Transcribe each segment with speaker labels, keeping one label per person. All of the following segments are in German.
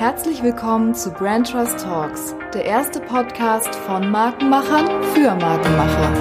Speaker 1: Herzlich willkommen zu Brand Trust Talks, der erste Podcast von Markenmachern für Markenmacher.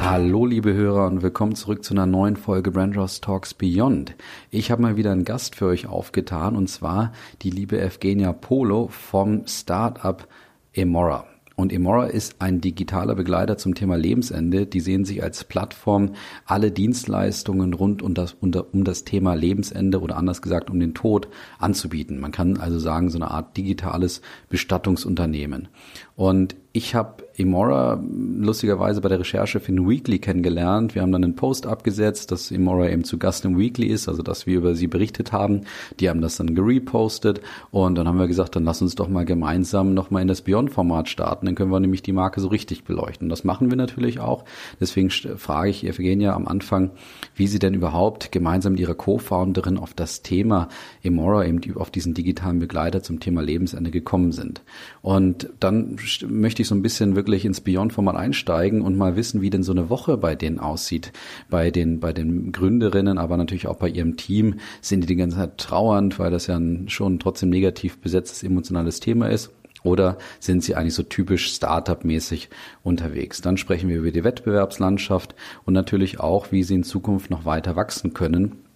Speaker 2: Hallo liebe Hörer und willkommen zurück zu einer neuen Folge Brand Trust Talks Beyond. Ich habe mal wieder einen Gast für euch aufgetan und zwar die liebe Evgenia Polo vom Startup Emora. Und Emora ist ein digitaler Begleiter zum Thema Lebensende. Die sehen sich als Plattform, alle Dienstleistungen rund um das, um das Thema Lebensende oder anders gesagt um den Tod anzubieten. Man kann also sagen, so eine Art digitales Bestattungsunternehmen. Und ich habe Emora lustigerweise bei der Recherche für den Weekly kennengelernt. Wir haben dann einen Post abgesetzt, dass Emora eben zu Gast im Weekly ist, also dass wir über sie berichtet haben. Die haben das dann gerepostet und dann haben wir gesagt, dann lass uns doch mal gemeinsam nochmal in das Beyond-Format starten. Dann können wir nämlich die Marke so richtig beleuchten. Das machen wir natürlich auch. Deswegen frage ich Evgenia am Anfang, wie sie denn überhaupt gemeinsam mit ihrer Co-Founderin auf das Thema Emora, eben auf diesen digitalen Begleiter zum Thema Lebensende gekommen sind. Und dann möchte ich so ein bisschen wirklich ins Beyond-Format einsteigen und mal wissen, wie denn so eine Woche bei denen aussieht. Bei den, bei den Gründerinnen, aber natürlich auch bei ihrem Team. Sind die die ganze Zeit trauernd, weil das ja ein schon trotzdem negativ besetztes emotionales Thema ist? Oder sind sie eigentlich so typisch Startup-mäßig unterwegs? Dann sprechen wir über die Wettbewerbslandschaft und natürlich auch, wie sie in Zukunft noch weiter wachsen können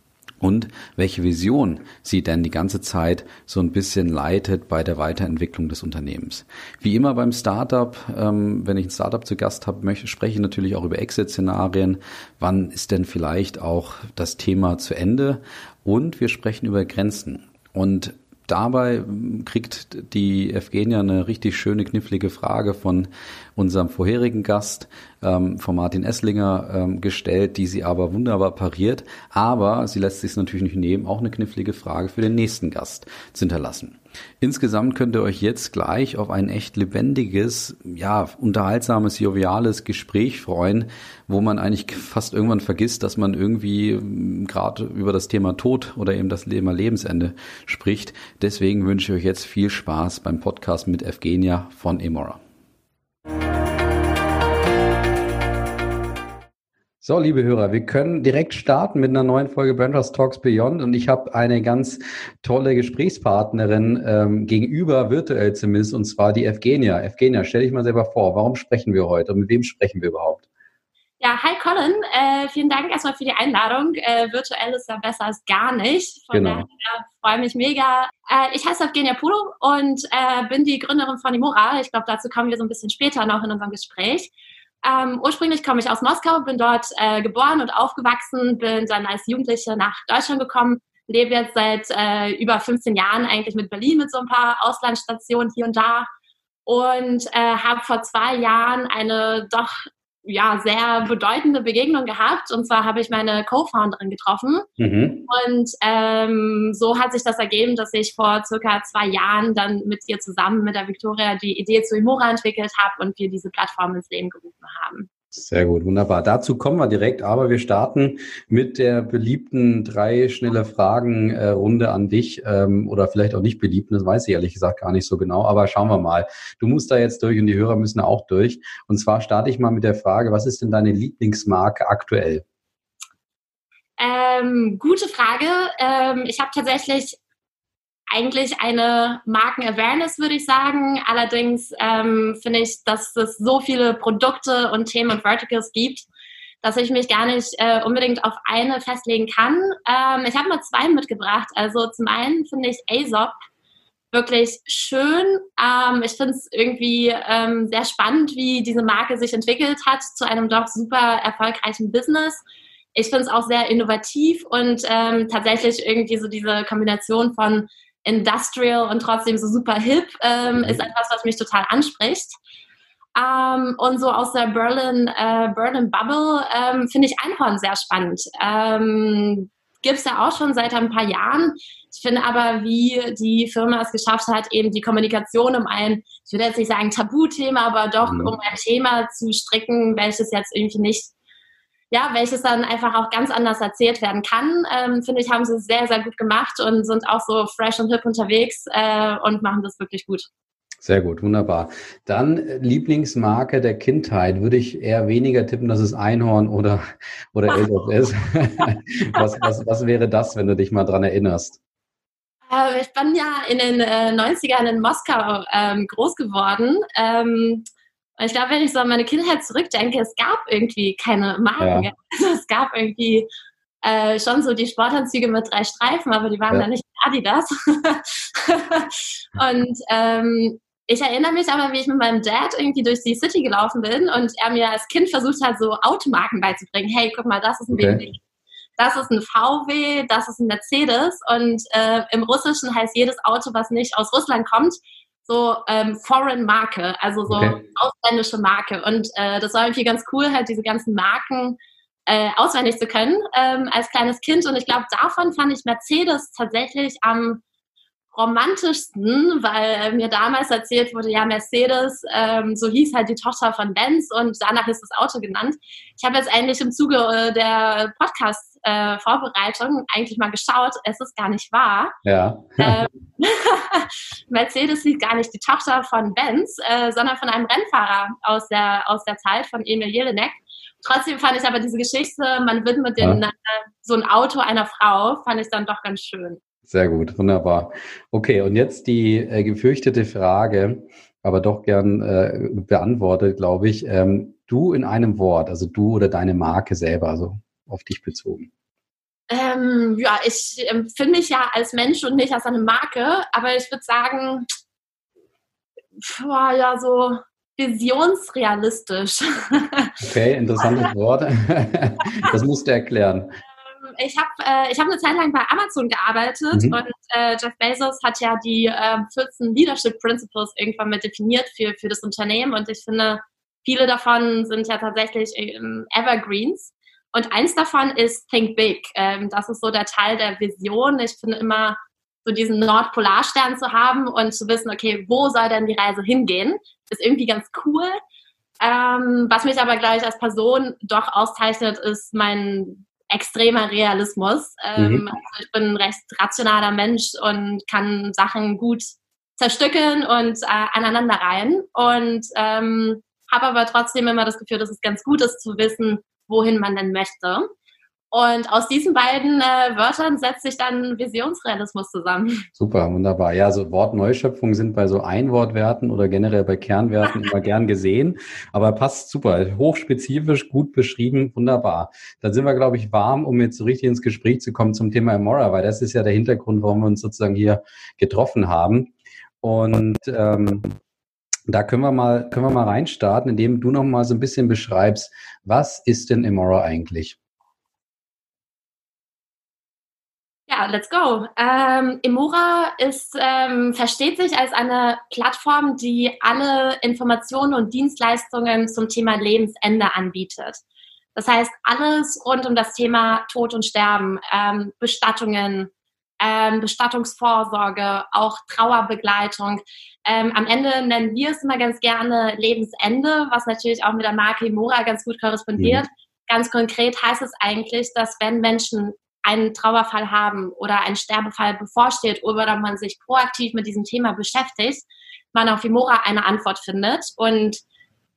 Speaker 2: und welche Vision sie denn die ganze Zeit so ein bisschen leitet bei der Weiterentwicklung des Unternehmens. Wie immer beim Startup, ähm, wenn ich ein Startup zu Gast habe, möchte, spreche ich natürlich auch über Exit-Szenarien. Wann ist denn vielleicht auch das Thema zu Ende? Und wir sprechen über Grenzen. Und dabei kriegt die Evgenia eine richtig schöne, knifflige Frage von unserem vorherigen Gast, ähm, von Martin Esslinger, ähm, gestellt, die sie aber wunderbar pariert. Aber sie lässt sich natürlich nicht nehmen, auch eine knifflige Frage für den nächsten Gast zu hinterlassen. Insgesamt könnt ihr euch jetzt gleich auf ein echt lebendiges, ja, unterhaltsames, joviales Gespräch freuen, wo man eigentlich fast irgendwann vergisst, dass man irgendwie ähm, gerade über das Thema Tod oder eben das Thema Lebensende spricht. Deswegen wünsche ich euch jetzt viel Spaß beim Podcast mit Evgenia von Emora. So, liebe Hörer, wir können direkt starten mit einer neuen Folge Brandhouse Talks Beyond und ich habe eine ganz tolle Gesprächspartnerin ähm, gegenüber, virtuell zumindest, und zwar die Evgenia. Evgenia, stell dich mal selber vor, warum sprechen wir heute und mit wem sprechen wir überhaupt?
Speaker 3: Ja, hi Colin, äh, vielen Dank erstmal für die Einladung. Äh, virtuell ist ja besser als gar nicht. Von genau. daher freue mich mega. Äh, ich heiße Evgenia Pulo und äh, bin die Gründerin von Imora. Ich glaube, dazu kommen wir so ein bisschen später noch in unserem Gespräch. Ähm, ursprünglich komme ich aus Moskau, bin dort äh, geboren und aufgewachsen, bin dann als Jugendliche nach Deutschland gekommen, lebe jetzt seit äh, über 15 Jahren eigentlich mit Berlin mit so ein paar Auslandsstationen hier und da und äh, habe vor zwei Jahren eine doch ja, sehr bedeutende Begegnung gehabt. Und zwar habe ich meine Co-Founderin getroffen. Mhm. Und ähm, so hat sich das ergeben, dass ich vor circa zwei Jahren dann mit ihr zusammen, mit der Victoria, die Idee zu Imora entwickelt habe und wir diese Plattform ins Leben gerufen haben.
Speaker 2: Sehr gut, wunderbar. Dazu kommen wir direkt, aber wir starten mit der beliebten drei schnelle Fragen äh, Runde an dich ähm, oder vielleicht auch nicht beliebten, das weiß ich ehrlich gesagt gar nicht so genau, aber schauen wir mal. Du musst da jetzt durch und die Hörer müssen auch durch. Und zwar starte ich mal mit der Frage, was ist denn deine Lieblingsmarke aktuell?
Speaker 3: Ähm, gute Frage. Ähm, ich habe tatsächlich eigentlich eine Marken-Awareness, würde ich sagen. Allerdings ähm, finde ich, dass es so viele Produkte und Themen und Verticals gibt, dass ich mich gar nicht äh, unbedingt auf eine festlegen kann. Ähm, ich habe mal zwei mitgebracht. Also zum einen finde ich Aesop wirklich schön. Ähm, ich finde es irgendwie ähm, sehr spannend, wie diese Marke sich entwickelt hat zu einem doch super erfolgreichen Business. Ich finde es auch sehr innovativ und ähm, tatsächlich irgendwie so diese Kombination von industrial und trotzdem so super hip, ähm, mhm. ist etwas, was mich total anspricht. Ähm, und so aus der Berlin, äh, Berlin Bubble ähm, finde ich Einhorn sehr spannend. Ähm, Gibt es ja auch schon seit ein paar Jahren. Ich finde aber, wie die Firma es geschafft hat, eben die Kommunikation um ein, ich würde jetzt nicht sagen Tabuthema, aber doch mhm. um ein Thema zu stricken, welches jetzt irgendwie nicht ja, welches dann einfach auch ganz anders erzählt werden kann, ähm, finde ich, haben sie sehr, sehr gut gemacht und sind auch so fresh und hip unterwegs äh, und machen das wirklich gut.
Speaker 2: Sehr gut, wunderbar. Dann äh, Lieblingsmarke der Kindheit. Würde ich eher weniger tippen, dass es Einhorn oder, oder Elf ist. was, was, was wäre das, wenn du dich mal dran erinnerst?
Speaker 3: Äh, ich bin ja in den äh, 90ern in Moskau ähm, groß geworden. Ähm, ich glaube, wenn ich so an meine Kindheit zurückdenke, es gab irgendwie keine Marken. Ja. Also es gab irgendwie äh, schon so die Sportanzüge mit drei Streifen, aber die waren ja. dann nicht Adidas. und ähm, ich erinnere mich aber, wie ich mit meinem Dad irgendwie durch die City gelaufen bin und er mir als Kind versucht hat, so Automarken beizubringen. Hey, guck mal, das ist ein okay. BMW. Das ist ein VW, das ist ein Mercedes und äh, im Russischen heißt jedes Auto, was nicht aus Russland kommt, so ähm, Foreign Marke, also so okay. ausländische Marke. Und äh, das war irgendwie ganz cool, halt diese ganzen Marken äh, auswendig zu können ähm, als kleines Kind. Und ich glaube, davon fand ich Mercedes tatsächlich am romantischsten, weil mir damals erzählt wurde, ja, Mercedes, ähm, so hieß halt die Tochter von Benz und danach ist das Auto genannt. Ich habe jetzt eigentlich im Zuge äh, der Podcast-Vorbereitung äh, eigentlich mal geschaut, es ist gar nicht wahr.
Speaker 2: Ja.
Speaker 3: Ähm, Mercedes ist gar nicht die Tochter von Benz, äh, sondern von einem Rennfahrer aus der, aus der Zeit, von Emil Jelinek. Trotzdem fand ich aber diese Geschichte, man widmet den, ja. so ein Auto einer Frau, fand ich dann doch ganz schön.
Speaker 2: Sehr gut, wunderbar. Okay, und jetzt die äh, gefürchtete Frage, aber doch gern äh, beantwortet, glaube ich. Ähm, du in einem Wort, also du oder deine Marke selber, also auf dich bezogen.
Speaker 3: Ähm, ja, ich empfinde mich ja als Mensch und nicht als eine Marke, aber ich würde sagen, boah, ja, so visionsrealistisch.
Speaker 2: Okay, interessantes Wort. Das musst du erklären
Speaker 3: ich habe äh, hab eine Zeit lang bei Amazon gearbeitet mhm. und äh, Jeff Bezos hat ja die äh, 14 Leadership Principles irgendwann mit definiert für, für das Unternehmen und ich finde, viele davon sind ja tatsächlich ähm, Evergreens. Und eins davon ist Think Big. Ähm, das ist so der Teil der Vision. Ich finde immer, so diesen Nordpolarstern zu haben und zu wissen, okay, wo soll denn die Reise hingehen, ist irgendwie ganz cool. Ähm, was mich aber, glaube ich, als Person doch auszeichnet, ist mein extremer Realismus. Ähm, mhm. also ich bin ein recht rationaler Mensch und kann Sachen gut zerstückeln und äh, aneinanderreihen und ähm, habe aber trotzdem immer das Gefühl, dass es ganz gut ist zu wissen, wohin man denn möchte. Und aus diesen beiden äh, Wörtern setzt sich dann Visionsrealismus zusammen.
Speaker 2: Super, wunderbar. Ja, so Wortneuschöpfungen sind bei so Einwortwerten oder generell bei Kernwerten immer gern gesehen, aber passt super. Hochspezifisch, gut beschrieben, wunderbar. Dann sind wir, glaube ich, warm, um jetzt so richtig ins Gespräch zu kommen zum Thema Emora, weil das ist ja der Hintergrund, warum wir uns sozusagen hier getroffen haben. Und ähm, da können wir mal, können wir mal reinstarten, indem du noch mal so ein bisschen beschreibst, was ist denn Emora eigentlich?
Speaker 3: Ja, let's go. Ähm, Emora ist, ähm, versteht sich als eine Plattform, die alle Informationen und Dienstleistungen zum Thema Lebensende anbietet. Das heißt, alles rund um das Thema Tod und Sterben, ähm, Bestattungen, ähm, Bestattungsvorsorge, auch Trauerbegleitung. Ähm, am Ende nennen wir es immer ganz gerne Lebensende, was natürlich auch mit der Marke Emora ganz gut korrespondiert. Mhm. Ganz konkret heißt es eigentlich, dass wenn Menschen einen Trauerfall haben oder ein Sterbefall bevorsteht oder man sich proaktiv mit diesem Thema beschäftigt, man auf Imora eine Antwort findet. Und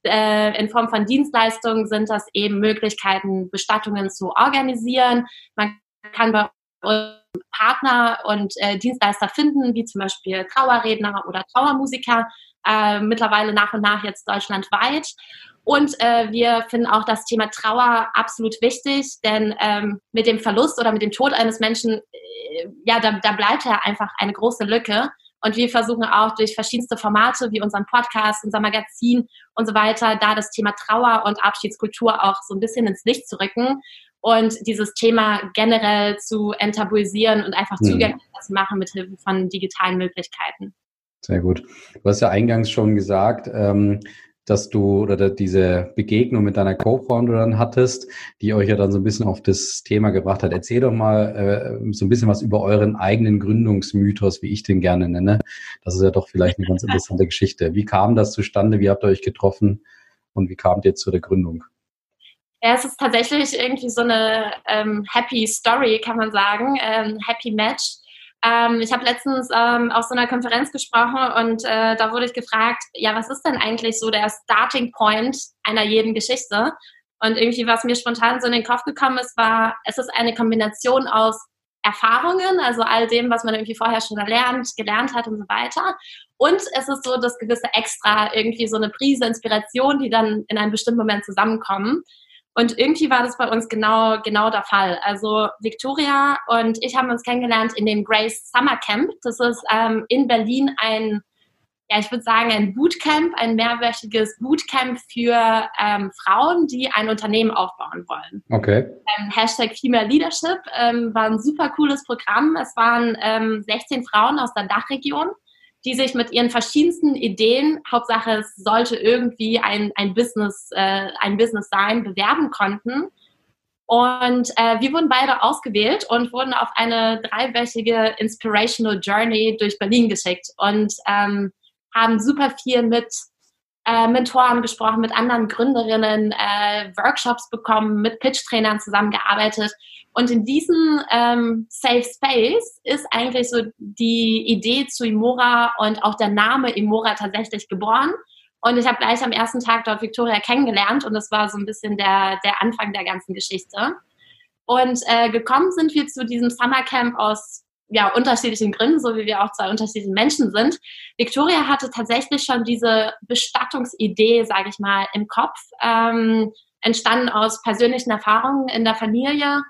Speaker 3: äh, in Form von Dienstleistungen sind das eben Möglichkeiten, Bestattungen zu organisieren. Man kann bei Partner und äh, Dienstleister finden, wie zum Beispiel Trauerredner oder Trauermusiker, äh, mittlerweile nach und nach jetzt deutschlandweit. Und äh, wir finden auch das Thema Trauer absolut wichtig, denn ähm, mit dem Verlust oder mit dem Tod eines Menschen, äh, ja, da, da bleibt ja einfach eine große Lücke. Und wir versuchen auch durch verschiedenste Formate wie unseren Podcast, unser Magazin und so weiter, da das Thema Trauer und Abschiedskultur auch so ein bisschen ins Licht zu rücken und dieses Thema generell zu enttabuisieren und einfach mhm. zugänglicher zu machen mit Hilfe von digitalen Möglichkeiten.
Speaker 2: Sehr gut. Du hast ja eingangs schon gesagt, ähm, dass du oder diese Begegnung mit deiner Co-Founderin hattest, die euch ja dann so ein bisschen auf das Thema gebracht hat. Erzähl doch mal äh, so ein bisschen was über euren eigenen Gründungsmythos, wie ich den gerne nenne. Das ist ja doch vielleicht eine ganz interessante Geschichte. Wie kam das zustande? Wie habt ihr euch getroffen? Und wie kamt ihr zu der Gründung?
Speaker 3: Ja, es ist tatsächlich irgendwie so eine ähm, Happy Story, kann man sagen, ähm, Happy Match. Ähm, ich habe letztens ähm, auf so einer Konferenz gesprochen und äh, da wurde ich gefragt, ja, was ist denn eigentlich so der Starting Point einer jeden Geschichte? Und irgendwie, was mir spontan so in den Kopf gekommen ist, war, es ist eine Kombination aus Erfahrungen, also all dem, was man irgendwie vorher schon erlernt, gelernt hat und so weiter. Und es ist so das gewisse Extra, irgendwie so eine Prise Inspiration, die dann in einem bestimmten Moment zusammenkommen. Und irgendwie war das bei uns genau, genau der Fall. Also Victoria und ich haben uns kennengelernt in dem Grace Summer Camp. Das ist ähm, in Berlin ein, ja, ich würde sagen, ein Bootcamp, ein mehrwöchiges Bootcamp für ähm, Frauen, die ein Unternehmen aufbauen wollen.
Speaker 2: Okay.
Speaker 3: Ähm, Hashtag Female Leadership ähm, war ein super cooles Programm. Es waren 16 ähm, Frauen aus der Dachregion die sich mit ihren verschiedensten Ideen, Hauptsache es sollte irgendwie ein, ein, Business, äh, ein Business sein, bewerben konnten. Und äh, wir wurden beide ausgewählt und wurden auf eine dreiwöchige Inspirational Journey durch Berlin geschickt und ähm, haben super viel mit äh, Mentoren gesprochen, mit anderen Gründerinnen, äh, Workshops bekommen, mit Pitch-Trainern zusammengearbeitet und in diesem ähm, Safe Space ist eigentlich so die Idee zu Imora und auch der Name Imora tatsächlich geboren. Und ich habe gleich am ersten Tag dort Victoria kennengelernt und das war so ein bisschen der, der Anfang der ganzen Geschichte. Und äh, gekommen sind wir zu diesem Summercamp aus ja, unterschiedlichen Gründen, so wie wir auch zwei unterschiedliche Menschen sind. Victoria hatte tatsächlich schon diese Bestattungsidee, sage ich mal, im Kopf, ähm, entstanden aus persönlichen Erfahrungen in der Familie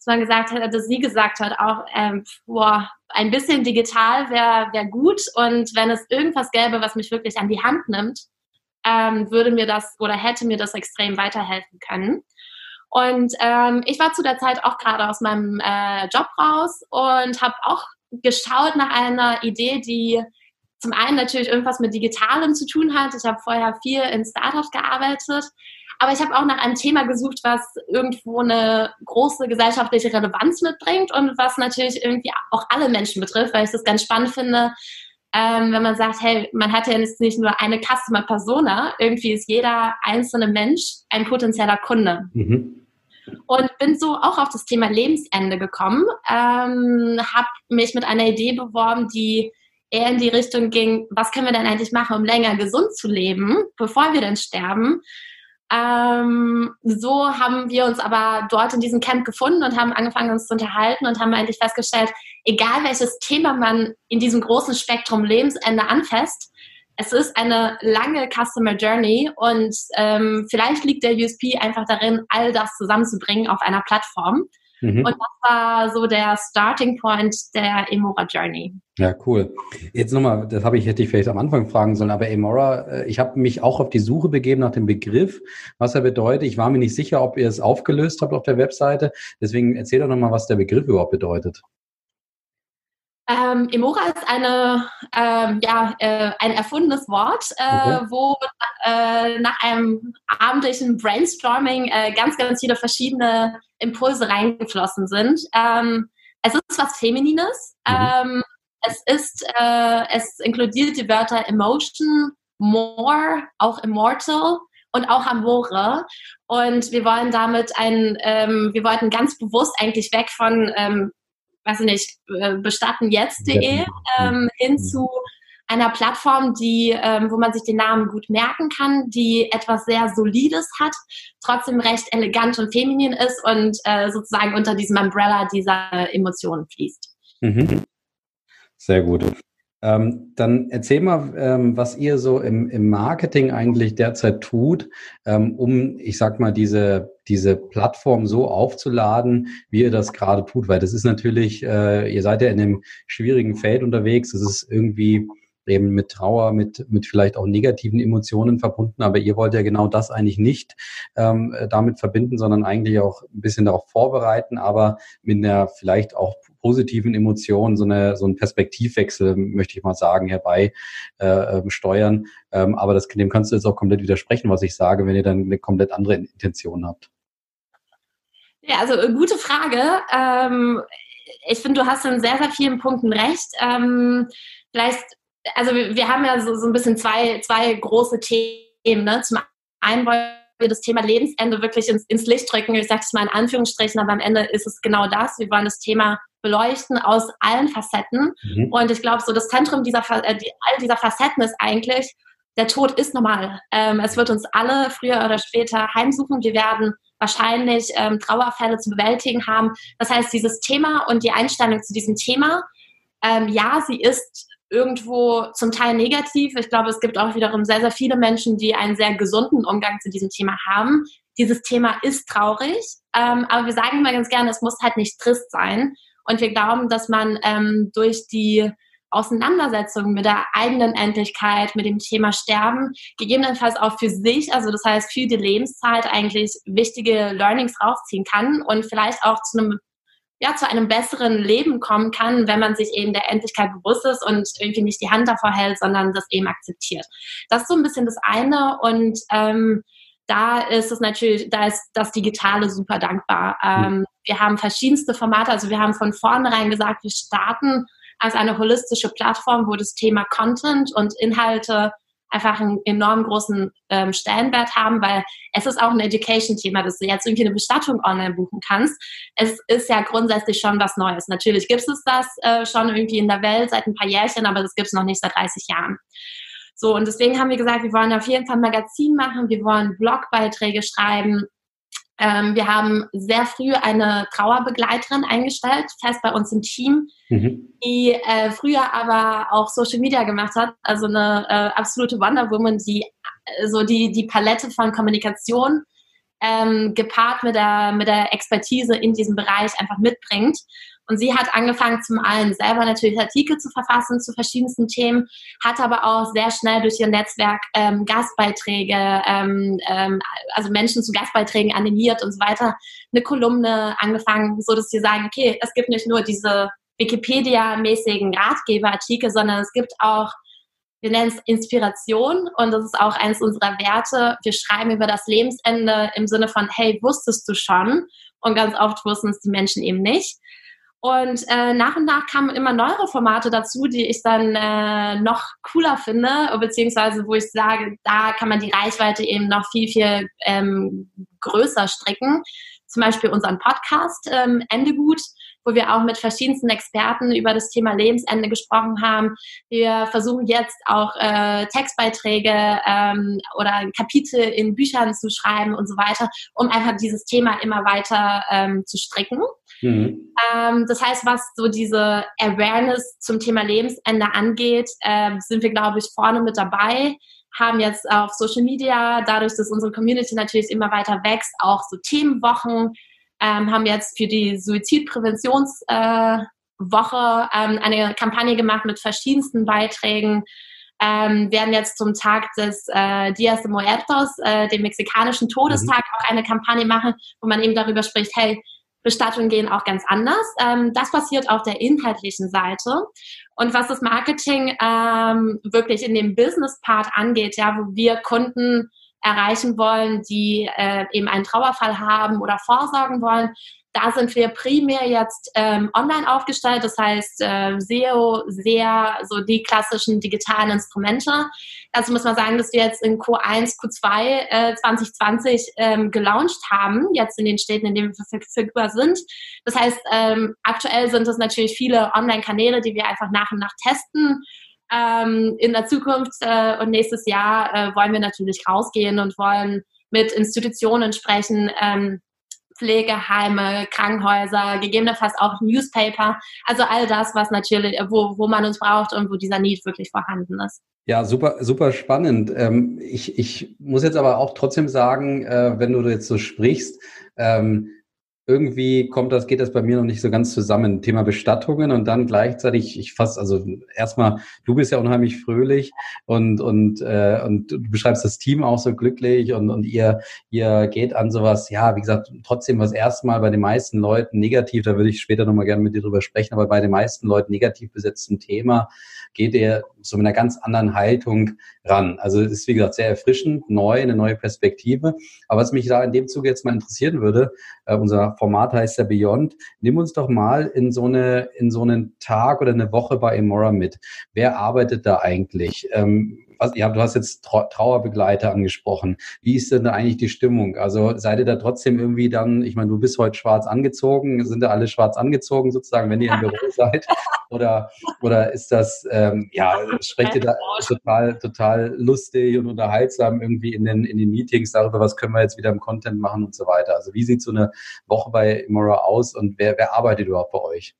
Speaker 3: dass man gesagt hat, dass sie gesagt hat, auch, ähm, boah, ein bisschen digital wäre wär gut und wenn es irgendwas gäbe, was mich wirklich an die Hand nimmt, ähm, würde mir das oder hätte mir das extrem weiterhelfen können. Und ähm, ich war zu der Zeit auch gerade aus meinem äh, Job raus und habe auch geschaut nach einer Idee, die zum einen natürlich irgendwas mit Digitalem zu tun hat. Ich habe vorher viel in Startups gearbeitet, aber ich habe auch nach einem Thema gesucht, was irgendwo eine große gesellschaftliche Relevanz mitbringt und was natürlich irgendwie auch alle Menschen betrifft, weil ich das ganz spannend finde, ähm, wenn man sagt, hey, man hat ja jetzt nicht nur eine Customer Persona, irgendwie ist jeder einzelne Mensch ein potenzieller Kunde. Mhm. Und bin so auch auf das Thema Lebensende gekommen, ähm, habe mich mit einer Idee beworben, die eher in die Richtung ging, was können wir denn eigentlich machen, um länger gesund zu leben, bevor wir denn sterben? Ähm, so haben wir uns aber dort in diesem Camp gefunden und haben angefangen, uns zu unterhalten und haben eigentlich festgestellt, egal welches Thema man in diesem großen Spektrum Lebensende anfasst, es ist eine lange Customer Journey und ähm, vielleicht liegt der USP einfach darin, all das zusammenzubringen auf einer Plattform. Mhm. Und das war so der Starting Point der Emora Journey.
Speaker 2: Ja, cool. Jetzt nochmal, das habe ich, hätte ich vielleicht am Anfang fragen sollen, aber Emora, äh, ich habe mich auch auf die Suche begeben nach dem Begriff, was er bedeutet. Ich war mir nicht sicher, ob ihr es aufgelöst habt auf der Webseite. Deswegen erzähl doch nochmal, was der Begriff überhaupt bedeutet.
Speaker 3: Ähm, Emora ist eine, ähm, ja, äh, ein erfundenes Wort, äh, okay. wo äh, nach einem abendlichen Brainstorming äh, ganz, ganz viele verschiedene Impulse reingeflossen sind. Ähm, es ist was Feminines. Mhm. Ähm, es ist, äh, es inkludiert die Wörter Emotion, More, auch Immortal und auch Amore. Und wir wollen damit ein, ähm, wir wollten ganz bewusst eigentlich weg von ähm, weiß ich nicht, äh, bestatten jetzt.de ähm, hin zu einer Plattform, die, ähm, wo man sich den Namen gut merken kann, die etwas sehr Solides hat, trotzdem recht elegant und feminin ist und äh, sozusagen unter diesem Umbrella dieser Emotionen fließt. Mhm.
Speaker 2: Sehr gut. Ähm, dann erzähl mal, ähm, was ihr so im, im, Marketing eigentlich derzeit tut, ähm, um, ich sag mal, diese, diese Plattform so aufzuladen, wie ihr das gerade tut. Weil das ist natürlich, äh, ihr seid ja in einem schwierigen Feld unterwegs. Es ist irgendwie eben mit Trauer, mit, mit vielleicht auch negativen Emotionen verbunden. Aber ihr wollt ja genau das eigentlich nicht ähm, damit verbinden, sondern eigentlich auch ein bisschen darauf vorbereiten, aber mit einer vielleicht auch positiven Emotionen so, eine, so einen Perspektivwechsel, möchte ich mal sagen, herbei äh, ähm, steuern. Ähm, aber das, dem kannst du jetzt auch komplett widersprechen, was ich sage, wenn ihr dann eine komplett andere Intention habt.
Speaker 3: Ja, also äh, gute Frage. Ähm, ich finde, du hast in sehr, sehr vielen Punkten recht. Ähm, vielleicht, also wir, wir haben ja so, so ein bisschen zwei, zwei große Themen. Ne? Zum einen wollen wir das Thema Lebensende wirklich ins, ins Licht drücken. Ich sage es mal in Anführungsstrichen, aber am Ende ist es genau das. Wir wollen das Thema beleuchten aus allen Facetten. Mhm. Und ich glaube, so das Zentrum dieser, äh, die, all dieser Facetten ist eigentlich, der Tod ist normal. Ähm, es wird uns alle früher oder später heimsuchen. Wir werden wahrscheinlich ähm, Trauerfälle zu bewältigen haben. Das heißt, dieses Thema und die Einstellung zu diesem Thema, ähm, ja, sie ist irgendwo zum Teil negativ. Ich glaube, es gibt auch wiederum sehr, sehr viele Menschen, die einen sehr gesunden Umgang zu diesem Thema haben. Dieses Thema ist traurig, ähm, aber wir sagen immer ganz gerne, es muss halt nicht trist sein. Und wir glauben, dass man ähm, durch die Auseinandersetzung mit der eigenen Endlichkeit, mit dem Thema Sterben, gegebenenfalls auch für sich, also das heißt für die Lebenszeit eigentlich wichtige Learnings rausziehen kann und vielleicht auch zu einem ja, zu einem besseren Leben kommen kann, wenn man sich eben der Endlichkeit bewusst ist und irgendwie nicht die Hand davor hält, sondern das eben akzeptiert. Das ist so ein bisschen das eine und ähm, da ist es natürlich, da ist das Digitale super dankbar. Ähm, wir haben verschiedenste Formate, also wir haben von vornherein gesagt, wir starten als eine holistische Plattform, wo das Thema Content und Inhalte einfach einen enorm großen ähm, Stellenwert haben, weil es ist auch ein Education-Thema, dass du jetzt irgendwie eine Bestattung online buchen kannst. Es ist ja grundsätzlich schon was Neues. Natürlich gibt es das äh, schon irgendwie in der Welt seit ein paar Jährchen, aber das gibt es noch nicht seit 30 Jahren. So, und deswegen haben wir gesagt, wir wollen auf jeden Fall ein Magazin machen, wir wollen Blogbeiträge schreiben, ähm, wir haben sehr früh eine Trauerbegleiterin eingestellt, fest bei uns im Team, mhm. die äh, früher aber auch Social Media gemacht hat, also eine äh, absolute Wonder Woman, die äh, so die, die Palette von Kommunikation ähm, gepaart mit der, mit der Expertise in diesem Bereich einfach mitbringt. Und sie hat angefangen, zum einen selber natürlich Artikel zu verfassen zu verschiedensten Themen, hat aber auch sehr schnell durch ihr Netzwerk ähm, Gastbeiträge, ähm, ähm, also Menschen zu Gastbeiträgen animiert und so weiter, eine Kolumne angefangen, so dass sie sagen, okay, es gibt nicht nur diese Wikipedia-mäßigen Ratgeberartikel, sondern es gibt auch wir nennen es Inspiration und das ist auch eines unserer Werte. Wir schreiben über das Lebensende im Sinne von, hey, wusstest du schon? Und ganz oft wussten es die Menschen eben nicht. Und äh, nach und nach kamen immer neuere Formate dazu, die ich dann äh, noch cooler finde, beziehungsweise wo ich sage, da kann man die Reichweite eben noch viel, viel ähm, größer stricken. Zum Beispiel unseren Podcast ähm, Ende gut, wo wir auch mit verschiedensten Experten über das Thema Lebensende gesprochen haben. Wir versuchen jetzt auch äh, Textbeiträge ähm, oder Kapitel in Büchern zu schreiben und so weiter, um einfach dieses Thema immer weiter ähm, zu stricken. Mhm. Ähm, das heißt, was so diese Awareness zum Thema Lebensende angeht, äh, sind wir, glaube ich, vorne mit dabei haben jetzt auf Social Media, dadurch, dass unsere Community natürlich immer weiter wächst, auch so Themenwochen, ähm, haben jetzt für die Suizidpräventionswoche äh, ähm, eine Kampagne gemacht mit verschiedensten Beiträgen. Ähm, werden jetzt zum Tag des äh, Dias de Muertos, äh, dem mexikanischen Todestag, mhm. auch eine Kampagne machen, wo man eben darüber spricht, hey, Bestattungen gehen auch ganz anders. Ähm, das passiert auf der inhaltlichen Seite. Und was das Marketing ähm, wirklich in dem Business-Part angeht, ja, wo wir Kunden erreichen wollen, die äh, eben einen Trauerfall haben oder vorsorgen wollen, da sind wir primär jetzt ähm, online aufgestellt, das heißt äh, SEO, sehr so die klassischen digitalen Instrumente. Dazu muss man sagen, dass wir jetzt in Q1, Q2 äh, 2020 ähm, gelauncht haben, jetzt in den Städten, in denen wir verfügbar sind. Das heißt, ähm, aktuell sind es natürlich viele Online-Kanäle, die wir einfach nach und nach testen. Ähm, in der Zukunft äh, und nächstes Jahr äh, wollen wir natürlich rausgehen und wollen mit Institutionen sprechen, ähm, Pflegeheime, Krankenhäuser, gegebenenfalls auch Newspaper. Also all das, was natürlich, wo, wo man uns braucht und wo dieser Need wirklich vorhanden ist.
Speaker 2: Ja, super, super spannend. Ähm, ich, ich muss jetzt aber auch trotzdem sagen, äh, wenn du jetzt so sprichst, ähm, irgendwie kommt das, geht das bei mir noch nicht so ganz zusammen. Thema Bestattungen und dann gleichzeitig, ich fasse, also erstmal, du bist ja unheimlich fröhlich und, und, äh, und du beschreibst das Team auch so glücklich und, und ihr, ihr geht an sowas, ja, wie gesagt, trotzdem was erstmal bei den meisten Leuten negativ, da würde ich später nochmal gerne mit dir drüber sprechen, aber bei den meisten Leuten negativ besetzten Thema geht ihr so mit einer ganz anderen Haltung ran. Also es ist, wie gesagt, sehr erfrischend, neu, eine neue Perspektive. Aber was mich da in dem Zuge jetzt mal interessieren würde, äh, unser Format heißt ja Beyond, nimm uns doch mal in so eine, in so einen Tag oder eine Woche bei Emora mit. Wer arbeitet da eigentlich? Ähm, was, ja, du hast jetzt Trauerbegleiter angesprochen. Wie ist denn da eigentlich die Stimmung? Also seid ihr da trotzdem irgendwie dann, ich meine, du bist heute schwarz angezogen, sind da alle schwarz angezogen sozusagen, wenn ihr im Büro seid? Oder, oder ist das, ähm, ja, sprecht ihr da total, total lustig und unterhaltsam irgendwie in den, in den Meetings darüber, was können wir jetzt wieder im Content machen und so weiter? Also wie sieht so eine Woche bei Immora aus und wer, wer arbeitet überhaupt bei euch?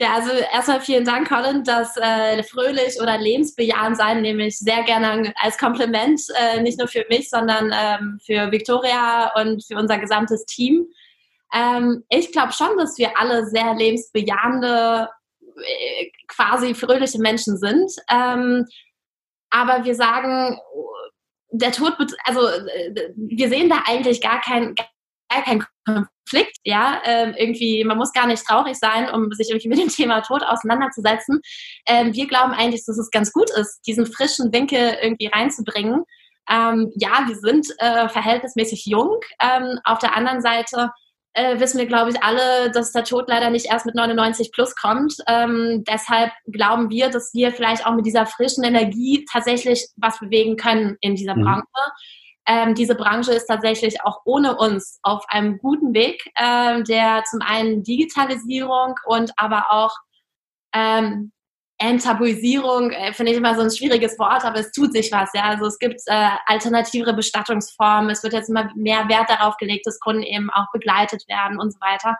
Speaker 3: Ja, also erstmal vielen Dank, Colin, dass äh, fröhlich oder lebensbejahend sein nehme ich sehr gerne als Kompliment, äh, nicht nur für mich, sondern ähm, für Victoria und für unser gesamtes Team. Ähm, ich glaube schon, dass wir alle sehr lebensbejahende, äh, quasi fröhliche Menschen sind. Ähm, aber wir sagen, der Tod, also äh, wir sehen da eigentlich gar kein, kein Konflikt, ja, ähm, irgendwie, man muss gar nicht traurig sein, um sich irgendwie mit dem Thema Tod auseinanderzusetzen. Ähm, wir glauben eigentlich, dass es ganz gut ist, diesen frischen Winkel irgendwie reinzubringen. Ähm, ja, wir sind äh, verhältnismäßig jung. Ähm, auf der anderen Seite äh, wissen wir, glaube ich, alle, dass der Tod leider nicht erst mit 99 plus kommt. Ähm, deshalb glauben wir, dass wir vielleicht auch mit dieser frischen Energie tatsächlich was bewegen können in dieser mhm. Ähm, diese Branche ist tatsächlich auch ohne uns auf einem guten Weg, ähm, der zum einen Digitalisierung und aber auch ähm, Enttabuisierung, äh, finde ich immer so ein schwieriges Wort, aber es tut sich was, ja. Also es gibt äh, alternative Bestattungsformen, es wird jetzt immer mehr Wert darauf gelegt, dass Kunden eben auch begleitet werden und so weiter.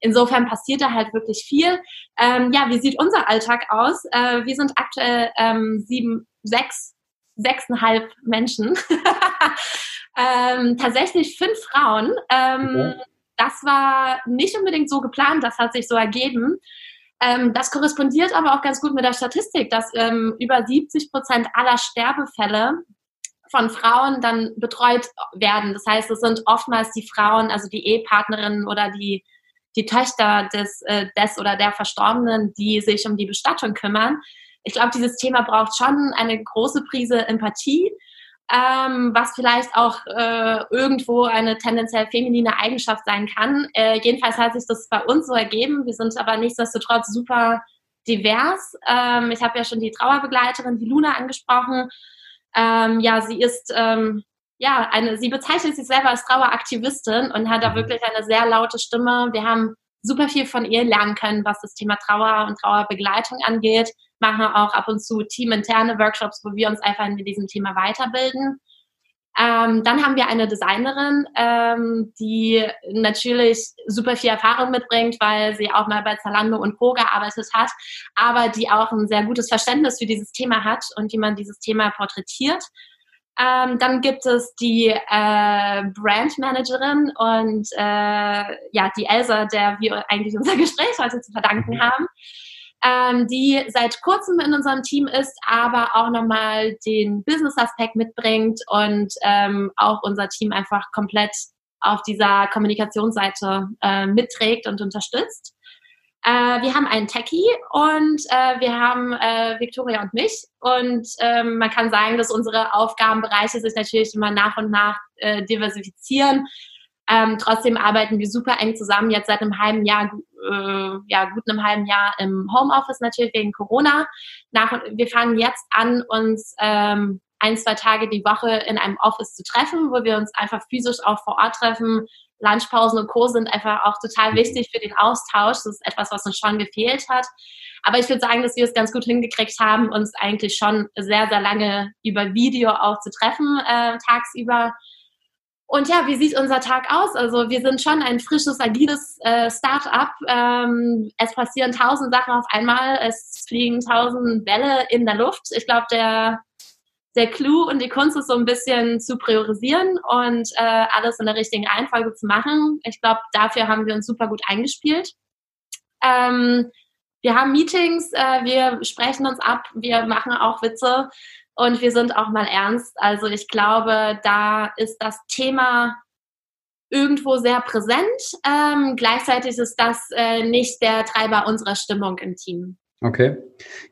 Speaker 3: Insofern passiert da halt wirklich viel. Ähm, ja, wie sieht unser Alltag aus? Äh, wir sind aktuell ähm, sieben, sechs sechseinhalb Menschen. ähm, tatsächlich fünf Frauen. Ähm, okay. Das war nicht unbedingt so geplant, das hat sich so ergeben. Ähm, das korrespondiert aber auch ganz gut mit der Statistik, dass ähm, über 70 Prozent aller Sterbefälle von Frauen dann betreut werden. Das heißt, es sind oftmals die Frauen, also die Ehepartnerinnen oder die, die Töchter des, äh, des oder der Verstorbenen, die sich um die Bestattung kümmern ich glaube, dieses Thema braucht schon eine große Prise Empathie, ähm, was vielleicht auch äh, irgendwo eine tendenziell feminine Eigenschaft sein kann. Äh, jedenfalls hat sich das bei uns so ergeben. Wir sind aber nichtsdestotrotz super divers. Ähm, ich habe ja schon die Trauerbegleiterin, die Luna, angesprochen. Ähm, ja, sie ist ähm, ja eine, sie bezeichnet sich selber als Traueraktivistin und hat da mhm. wirklich eine sehr laute Stimme. Wir haben super viel von ihr lernen können, was das Thema Trauer und Trauerbegleitung angeht machen auch ab und zu teaminterne Workshops, wo wir uns einfach mit diesem Thema weiterbilden. Ähm, dann haben wir eine Designerin, ähm, die natürlich super viel Erfahrung mitbringt, weil sie auch mal bei Zalando und Co. gearbeitet hat, aber die auch ein sehr gutes Verständnis für dieses Thema hat und wie man dieses Thema porträtiert. Ähm, dann gibt es die äh, Brandmanagerin und äh, ja, die Elsa, der wir eigentlich unser Gespräch heute zu verdanken mhm. haben ähm, die seit kurzem in unserem Team ist, aber auch nochmal den Business-Aspekt mitbringt und ähm, auch unser Team einfach komplett auf dieser Kommunikationsseite äh, mitträgt und unterstützt. Äh, wir haben einen Techie und äh, wir haben äh, Victoria und mich. Und ähm, man kann sagen, dass unsere Aufgabenbereiche sich natürlich immer nach und nach äh, diversifizieren. Ähm, trotzdem arbeiten wir super eng zusammen, jetzt seit einem halben Jahr, äh, ja, gut einem halben Jahr im Homeoffice natürlich wegen Corona. Nach, wir fangen jetzt an, uns ähm, ein, zwei Tage die Woche in einem Office zu treffen, wo wir uns einfach physisch auch vor Ort treffen. Lunchpausen und Co. sind einfach auch total wichtig für den Austausch. Das ist etwas, was uns schon gefehlt hat. Aber ich würde sagen, dass wir es ganz gut hingekriegt haben, uns eigentlich schon sehr, sehr lange über Video auch zu treffen, äh, tagsüber und ja, wie sieht unser Tag aus? Also wir sind schon ein frisches, agiles äh, Start-up. Ähm, es passieren tausend Sachen auf einmal. Es fliegen tausend Bälle in der Luft. Ich glaube, der, der Clou und die Kunst ist so ein bisschen zu priorisieren und äh, alles in der richtigen Reihenfolge zu machen. Ich glaube, dafür haben wir uns super gut eingespielt. Ähm, wir haben Meetings, äh, wir sprechen uns ab, wir machen auch Witze und wir sind auch mal ernst. Also ich glaube, da ist das Thema irgendwo sehr präsent. Ähm, gleichzeitig ist das äh, nicht der Treiber unserer Stimmung im Team.
Speaker 2: Okay.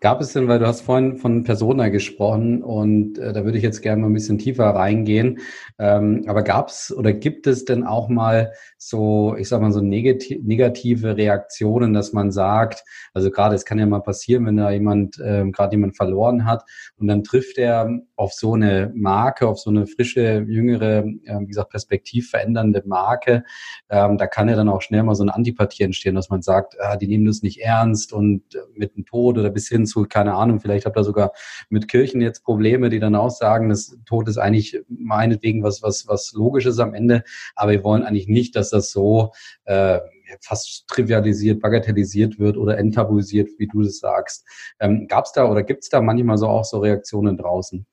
Speaker 2: Gab es denn, weil du hast vorhin von Persona gesprochen und äh, da würde ich jetzt gerne mal ein bisschen tiefer reingehen. Ähm, aber gab es oder gibt es denn auch mal so, ich sag mal, so negati negative Reaktionen, dass man sagt, also gerade es kann ja mal passieren, wenn da jemand, äh, gerade jemand verloren hat und dann trifft er auf so eine Marke, auf so eine frische, jüngere, äh, wie gesagt, perspektivverändernde Marke, ähm, da kann ja dann auch schnell mal so eine Antipathie entstehen, dass man sagt, ah, die nehmen das nicht ernst und äh, mit dem Tod oder bis hin zu, keine Ahnung, vielleicht habt ihr sogar mit Kirchen jetzt Probleme, die dann auch sagen, das Tod ist eigentlich meinetwegen was, was, was Logisches am Ende, aber wir wollen eigentlich nicht, dass das so äh, fast trivialisiert, bagatellisiert wird oder enttabuisiert, wie du das sagst. Ähm, Gab es da oder gibt es da manchmal so auch so Reaktionen draußen?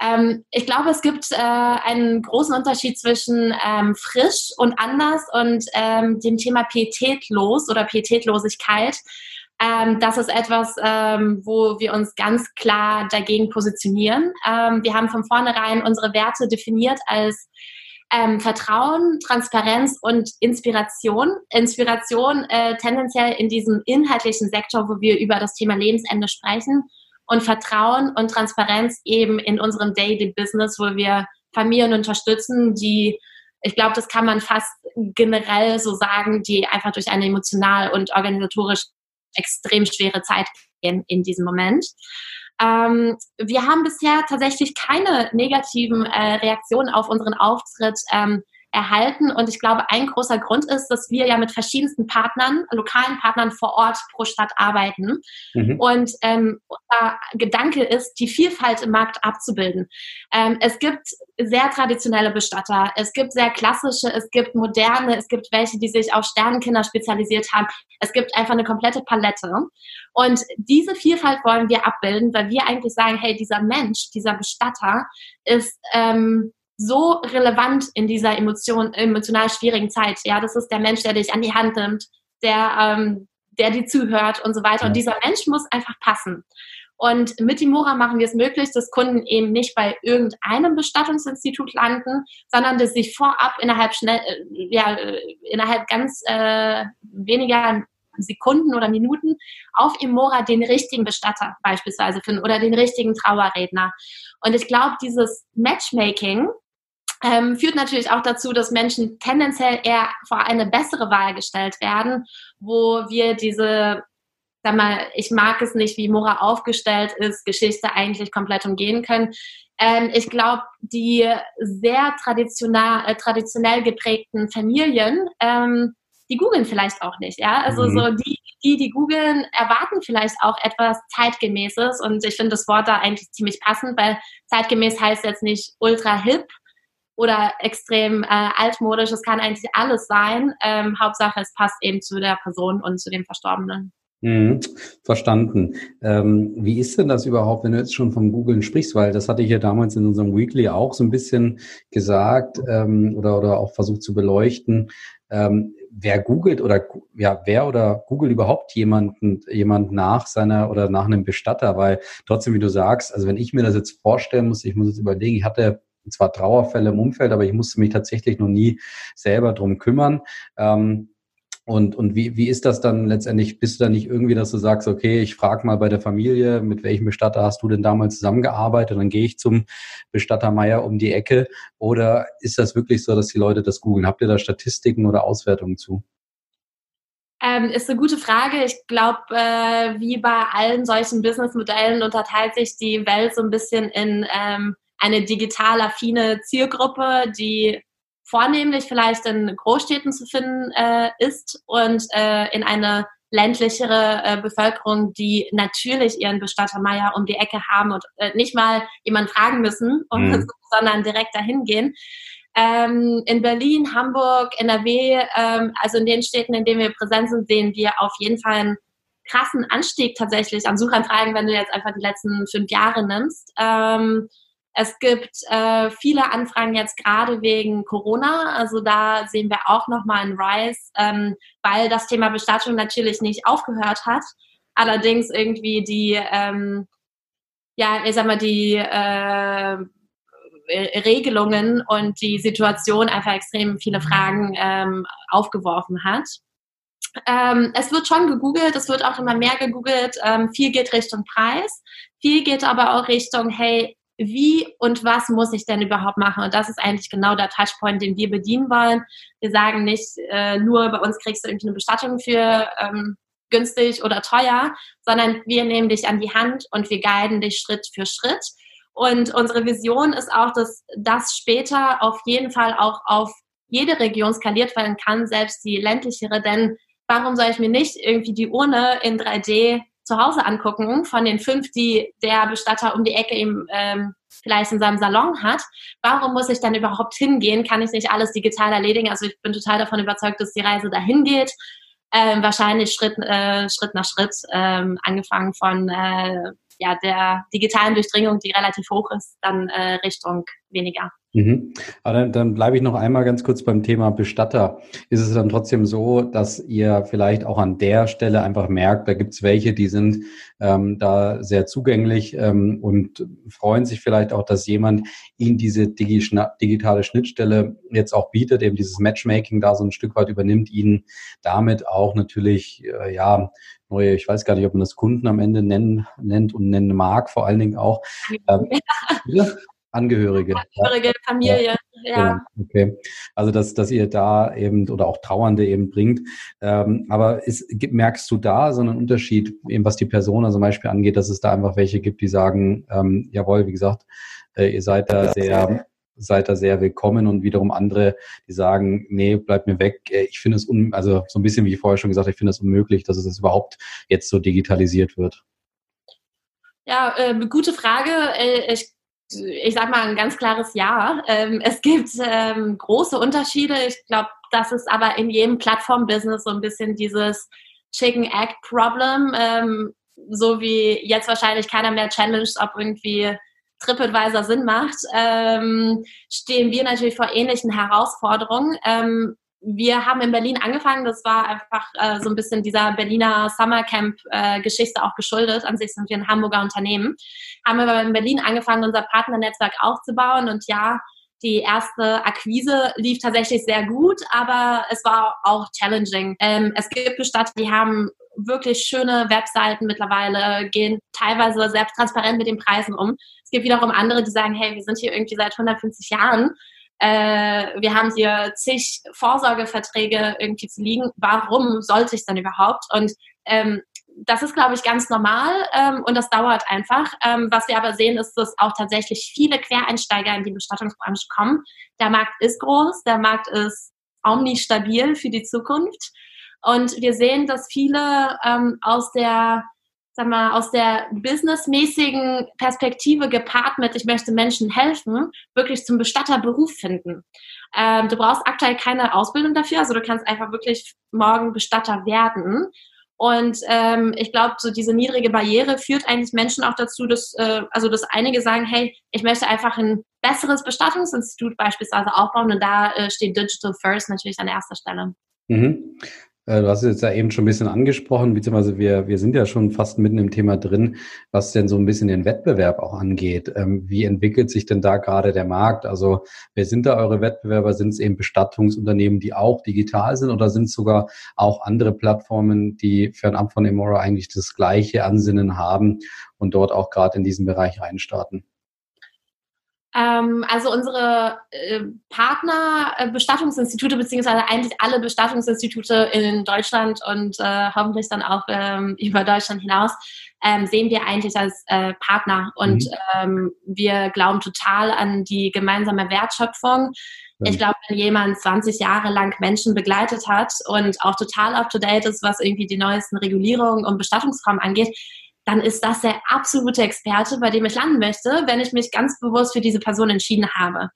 Speaker 3: Ähm, ich glaube, es gibt äh, einen großen Unterschied zwischen ähm, frisch und anders und ähm, dem Thema pietätlos oder Pietätlosigkeit. Ähm, das ist etwas, ähm, wo wir uns ganz klar dagegen positionieren. Ähm, wir haben von vornherein unsere Werte definiert als ähm, Vertrauen, Transparenz und Inspiration. Inspiration äh, tendenziell in diesem inhaltlichen Sektor, wo wir über das Thema Lebensende sprechen und Vertrauen und Transparenz eben in unserem Daily Business, wo wir Familien unterstützen, die ich glaube, das kann man fast generell so sagen, die einfach durch eine emotional und organisatorisch extrem schwere Zeit gehen in diesem Moment. Ähm, wir haben bisher tatsächlich keine negativen äh, Reaktionen auf unseren Auftritt ähm, erhalten. Und ich glaube, ein großer Grund ist, dass wir ja mit verschiedensten Partnern, lokalen Partnern vor Ort pro Stadt arbeiten. Mhm. Und ähm, unser Gedanke ist, die Vielfalt im Markt abzubilden. Ähm, es gibt sehr traditionelle Bestatter, es gibt sehr klassische, es gibt moderne, es gibt welche, die sich auf Sternenkinder spezialisiert haben. Es gibt einfach eine komplette Palette. Und diese Vielfalt wollen wir abbilden, weil wir eigentlich sagen, hey, dieser Mensch, dieser Bestatter ist ähm, so relevant in dieser Emotion, emotional schwierigen Zeit. Ja, das ist der Mensch, der dich an die Hand nimmt, der, ähm, der dir zuhört und so weiter. Ja. Und dieser Mensch muss einfach passen. Und mit Imora machen wir es möglich, dass Kunden eben nicht bei irgendeinem Bestattungsinstitut landen, sondern dass sie vorab innerhalb schnell, äh, ja, äh, innerhalb ganz äh, weniger Sekunden oder Minuten auf Imora den richtigen Bestatter beispielsweise finden oder den richtigen Trauerredner. Und ich glaube, dieses Matchmaking ähm, führt natürlich auch dazu, dass Menschen tendenziell eher vor eine bessere Wahl gestellt werden, wo wir diese, sag mal, ich mag es nicht, wie Mora aufgestellt ist, Geschichte eigentlich komplett umgehen können. Ähm, ich glaube, die sehr traditionell, äh, traditionell geprägten Familien, ähm, die googeln vielleicht auch nicht, ja. Also mhm. so die, die, die googeln, erwarten vielleicht auch etwas zeitgemäßes und ich finde das Wort da eigentlich ziemlich passend, weil zeitgemäß heißt jetzt nicht ultra hip, oder extrem äh, altmodisch. Es kann eigentlich alles sein. Ähm, Hauptsache, es passt eben zu der Person und zu dem Verstorbenen.
Speaker 2: Mhm, verstanden. Ähm, wie ist denn das überhaupt, wenn du jetzt schon vom Googlen sprichst? Weil das hatte ich ja damals in unserem Weekly auch so ein bisschen gesagt ähm, oder, oder auch versucht zu beleuchten. Ähm, wer googelt oder ja, wer oder googelt überhaupt jemanden, jemand nach seiner oder nach einem Bestatter? Weil trotzdem, wie du sagst, also wenn ich mir das jetzt vorstellen muss, ich muss jetzt überlegen, ich hatte zwar Trauerfälle im Umfeld, aber ich musste mich tatsächlich noch nie selber drum kümmern. Ähm, und, und wie, wie ist das dann letztendlich? Bist du da nicht irgendwie, dass du sagst, okay, ich frage mal bei der Familie, mit welchem Bestatter hast du denn damals zusammengearbeitet? Dann gehe ich zum Bestatter Meier um die Ecke. Oder ist das wirklich so, dass die Leute das googeln? Habt ihr da Statistiken oder Auswertungen zu?
Speaker 3: Ähm, ist eine gute Frage. Ich glaube, äh, wie bei allen solchen Businessmodellen unterteilt sich die Welt so ein bisschen in ähm, eine digital affine Zielgruppe, die vornehmlich vielleicht in Großstädten zu finden äh, ist und äh, in eine ländlichere äh, Bevölkerung, die natürlich ihren Bestatter Meier um die Ecke haben und äh, nicht mal jemand fragen müssen, mhm. sondern direkt dahin gehen. Ähm, in Berlin, Hamburg, NRW, ähm, also in den Städten, in denen wir präsent sind, sehen wir auf jeden Fall einen krassen Anstieg tatsächlich an Suchanfragen, wenn du jetzt einfach die letzten fünf Jahre nimmst. Ähm, es gibt äh, viele Anfragen jetzt gerade wegen Corona. Also da sehen wir auch nochmal einen Rise, ähm, weil das Thema Bestattung natürlich nicht aufgehört hat. Allerdings irgendwie die, ähm, ja, ich sag mal, die äh, Regelungen und die Situation einfach extrem viele Fragen ähm, aufgeworfen hat. ähm, es wird schon gegoogelt, es wird auch immer mehr gegoogelt. Ähm, viel geht Richtung Preis, viel geht aber auch Richtung, hey, wie und was muss ich denn überhaupt machen? Und das ist eigentlich genau der Touchpoint, den wir bedienen wollen. Wir sagen nicht äh, nur, bei uns kriegst du irgendwie eine Bestattung für ähm, günstig oder teuer, sondern wir nehmen dich an die Hand und wir guiden dich Schritt für Schritt. Und unsere Vision ist auch, dass das später auf jeden Fall auch auf jede Region skaliert werden kann, selbst die ländlichere, denn warum soll ich mir nicht irgendwie die Urne in 3D zu Hause angucken von den fünf, die der Bestatter um die Ecke eben ähm, vielleicht in seinem Salon hat. Warum muss ich dann überhaupt hingehen? Kann ich nicht alles digital erledigen? Also ich bin total davon überzeugt, dass die Reise dahin geht. Ähm, wahrscheinlich Schritt, äh, Schritt nach Schritt, ähm, angefangen von äh, ja, der digitalen Durchdringung, die relativ hoch ist, dann äh, Richtung weniger.
Speaker 2: Mhm. Aber dann, dann bleibe ich noch einmal ganz kurz beim Thema Bestatter. Ist es dann trotzdem so, dass ihr vielleicht auch an der Stelle einfach merkt, da gibt es welche, die sind ähm, da sehr zugänglich ähm, und freuen sich vielleicht auch, dass jemand ihnen diese digi digitale Schnittstelle jetzt auch bietet, eben dieses Matchmaking da so ein Stück weit übernimmt, ihnen damit auch natürlich, äh, ja, neue, ich weiß gar nicht, ob man das Kunden am Ende nennen, nennt und nennen mag, vor allen Dingen auch. Ähm, Angehörige.
Speaker 3: Angehörige, Familie, ja. ja.
Speaker 2: Genau, okay. Also dass, dass ihr da eben oder auch Trauernde eben bringt. Ähm, aber ist, merkst du da so einen Unterschied, eben was die Person zum Beispiel angeht, dass es da einfach welche gibt, die sagen, ähm, jawohl, wie gesagt, äh, ihr seid da sehr seid da sehr willkommen und wiederum andere, die sagen, nee, bleib mir weg. Äh, ich finde es, un also so ein bisschen, wie ich vorher schon gesagt ich finde es unmöglich, dass es überhaupt jetzt so digitalisiert wird.
Speaker 3: Ja, äh, gute Frage. Äh, ich ich sage mal ein ganz klares Ja. Ähm, es gibt ähm, große Unterschiede. Ich glaube, das ist aber in jedem Plattform-Business so ein bisschen dieses Chicken-Egg-Problem. Ähm, so wie jetzt wahrscheinlich keiner mehr challenged, ob irgendwie TripAdvisor Sinn macht, ähm, stehen wir natürlich vor ähnlichen Herausforderungen. Wir haben in Berlin angefangen, das war einfach äh, so ein bisschen dieser Berliner Summercamp-Geschichte äh, auch geschuldet. An sich sind wir ein Hamburger Unternehmen. Haben aber in Berlin angefangen, unser Partnernetzwerk aufzubauen und ja, die erste Akquise lief tatsächlich sehr gut, aber es war auch challenging. Ähm, es gibt Bestatter, die haben wirklich schöne Webseiten mittlerweile, gehen teilweise selbst transparent mit den Preisen um. Es gibt wiederum andere, die sagen, hey, wir sind hier irgendwie seit 150 Jahren äh, wir haben hier zig Vorsorgeverträge irgendwie zu liegen. Warum sollte ich dann überhaupt? Und ähm, das ist, glaube ich, ganz normal ähm, und das dauert einfach. Ähm, was wir aber sehen, ist, dass auch tatsächlich viele Quereinsteiger in die Bestattungsbranche kommen. Der Markt ist groß, der Markt ist omnistabil für die Zukunft. Und wir sehen, dass viele ähm, aus der sag mal, aus der businessmäßigen Perspektive gepaart mit, ich möchte Menschen helfen, wirklich zum Bestatterberuf finden. Ähm, du brauchst aktuell keine Ausbildung dafür, also du kannst einfach wirklich morgen Bestatter werden. Und ähm, ich glaube, so diese niedrige Barriere führt eigentlich Menschen auch dazu, dass, äh, also dass einige sagen, hey, ich möchte einfach ein besseres Bestattungsinstitut beispielsweise aufbauen und da äh, steht Digital First natürlich an erster Stelle.
Speaker 2: Mhm. Äh, du hast es jetzt ja eben schon ein bisschen angesprochen, beziehungsweise wir, wir sind ja schon fast mitten im Thema drin, was denn so ein bisschen den Wettbewerb auch angeht. Ähm, wie entwickelt sich denn da gerade der Markt? Also wer sind da eure Wettbewerber? Sind es eben Bestattungsunternehmen, die auch digital sind oder sind es sogar auch andere Plattformen, die fernab von Emora eigentlich das gleiche Ansinnen haben und dort auch gerade in diesen Bereich reinstarten?
Speaker 3: Ähm, also unsere äh, Partner, Bestattungsinstitute, beziehungsweise eigentlich alle Bestattungsinstitute in Deutschland und äh, hoffentlich dann auch ähm, über Deutschland hinaus, ähm, sehen wir eigentlich als äh, Partner. Und mhm. ähm, wir glauben total an die gemeinsame Wertschöpfung. Ich glaube, wenn jemand 20 Jahre lang Menschen begleitet hat und auch total up-to-date ist, was irgendwie die neuesten Regulierungen und Bestattungsformen angeht, dann ist das der absolute Experte, bei dem ich landen möchte, wenn ich mich ganz bewusst für diese Person entschieden habe.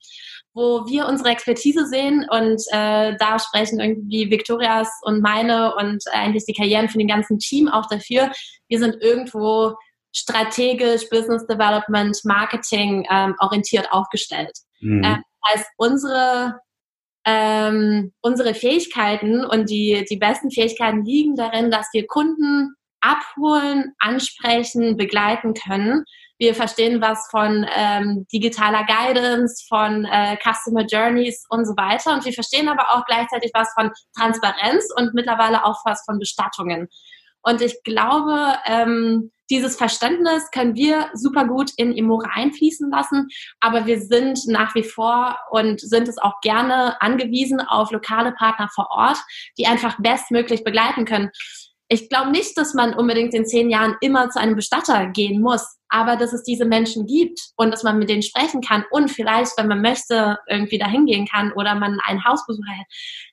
Speaker 3: Wo wir unsere Expertise sehen und äh, da sprechen irgendwie Victorias und meine und eigentlich die Karrieren für den ganzen Team auch dafür. Wir sind irgendwo strategisch, Business Development, Marketing ähm, orientiert aufgestellt. Mhm. Äh, heißt, unsere ähm, unsere Fähigkeiten und die, die besten Fähigkeiten liegen darin, dass wir Kunden abholen, ansprechen, begleiten können, wir verstehen was von ähm, digitaler Guidance, von äh, Customer Journeys und so weiter. Und wir verstehen aber auch gleichzeitig was von Transparenz und mittlerweile auch was von Bestattungen. Und ich glaube, ähm, dieses Verständnis können wir super gut in Imora einfließen lassen, aber wir sind nach wie vor und sind es auch gerne angewiesen auf lokale Partner vor Ort, die einfach bestmöglich begleiten können. Ich glaube nicht, dass man unbedingt in zehn Jahren immer zu einem Bestatter gehen muss, aber dass es diese Menschen gibt und dass man mit denen sprechen kann und vielleicht, wenn man möchte, irgendwie dahin gehen kann oder man einen Hausbesuch hält.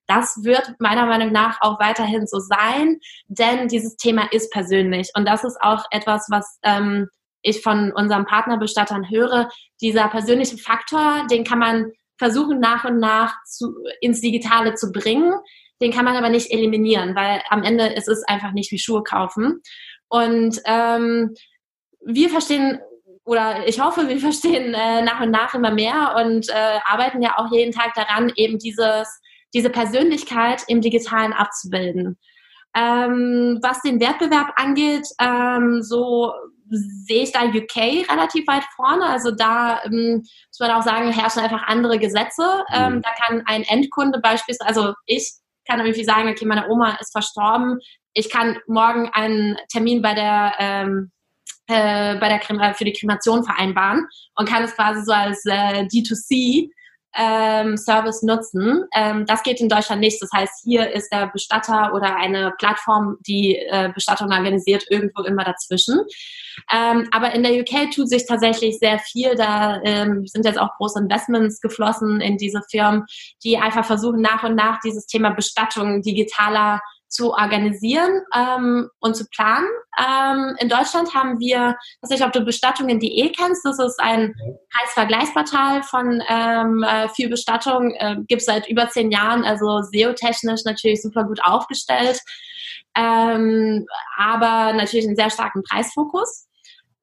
Speaker 3: Das wird meiner Meinung nach auch weiterhin so sein, denn dieses Thema ist persönlich und das ist auch etwas, was ähm, ich von unseren Partnerbestattern höre. Dieser persönliche Faktor, den kann man versuchen nach und nach zu, ins Digitale zu bringen den kann man aber nicht eliminieren, weil am Ende ist es einfach nicht wie Schuhe kaufen. Und ähm, wir verstehen oder ich hoffe, wir verstehen äh, nach und nach immer mehr und äh, arbeiten ja auch jeden Tag daran, eben dieses, diese Persönlichkeit im Digitalen abzubilden. Ähm, was den Wettbewerb angeht, ähm, so sehe ich da UK relativ weit vorne. Also da ähm, muss man auch sagen, herrschen einfach andere Gesetze. Ähm, mhm. Da kann ein Endkunde beispielsweise, also ich kann irgendwie sagen, okay, meine Oma ist verstorben. Ich kann morgen einen Termin bei der ähm, äh, bei der Krema für die Kremation vereinbaren und kann es quasi so als äh, D2C ähm, Service nutzen. Ähm, das geht in Deutschland nicht. Das heißt, hier ist der Bestatter oder eine Plattform, die äh, Bestattung organisiert, irgendwo immer dazwischen. Ähm, aber in der UK tut sich tatsächlich sehr viel. Da ähm, sind jetzt auch große Investments geflossen in diese Firmen, die einfach versuchen, nach und nach dieses Thema Bestattung digitaler zu organisieren ähm, und zu planen. Ähm, in Deutschland haben wir, ich weiß nicht, ob du Bestattungen.de kennst, das ist ein Preisvergleichsportal von ähm, äh, für Bestattung, äh, gibt seit über zehn Jahren, also SEO-technisch natürlich super gut aufgestellt, ähm, aber natürlich einen sehr starken Preisfokus.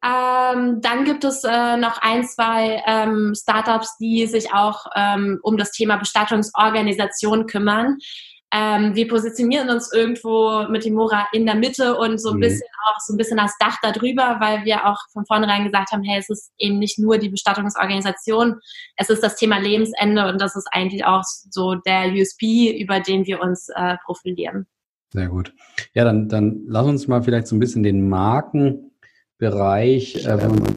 Speaker 3: Ähm, dann gibt es äh, noch ein, zwei ähm, Startups, die sich auch ähm, um das Thema Bestattungsorganisation kümmern ähm, wir positionieren uns irgendwo mit dem Mora in der Mitte und so ein mhm. bisschen auch so ein bisschen als Dach darüber, weil wir auch von vornherein gesagt haben, hey, es ist eben nicht nur die Bestattungsorganisation, es ist das Thema Lebensende und das ist eigentlich auch so der USP, über den wir uns äh, profilieren.
Speaker 2: Sehr gut. Ja, dann, dann lass uns mal vielleicht so ein bisschen den Markenbereich, äh, wenn man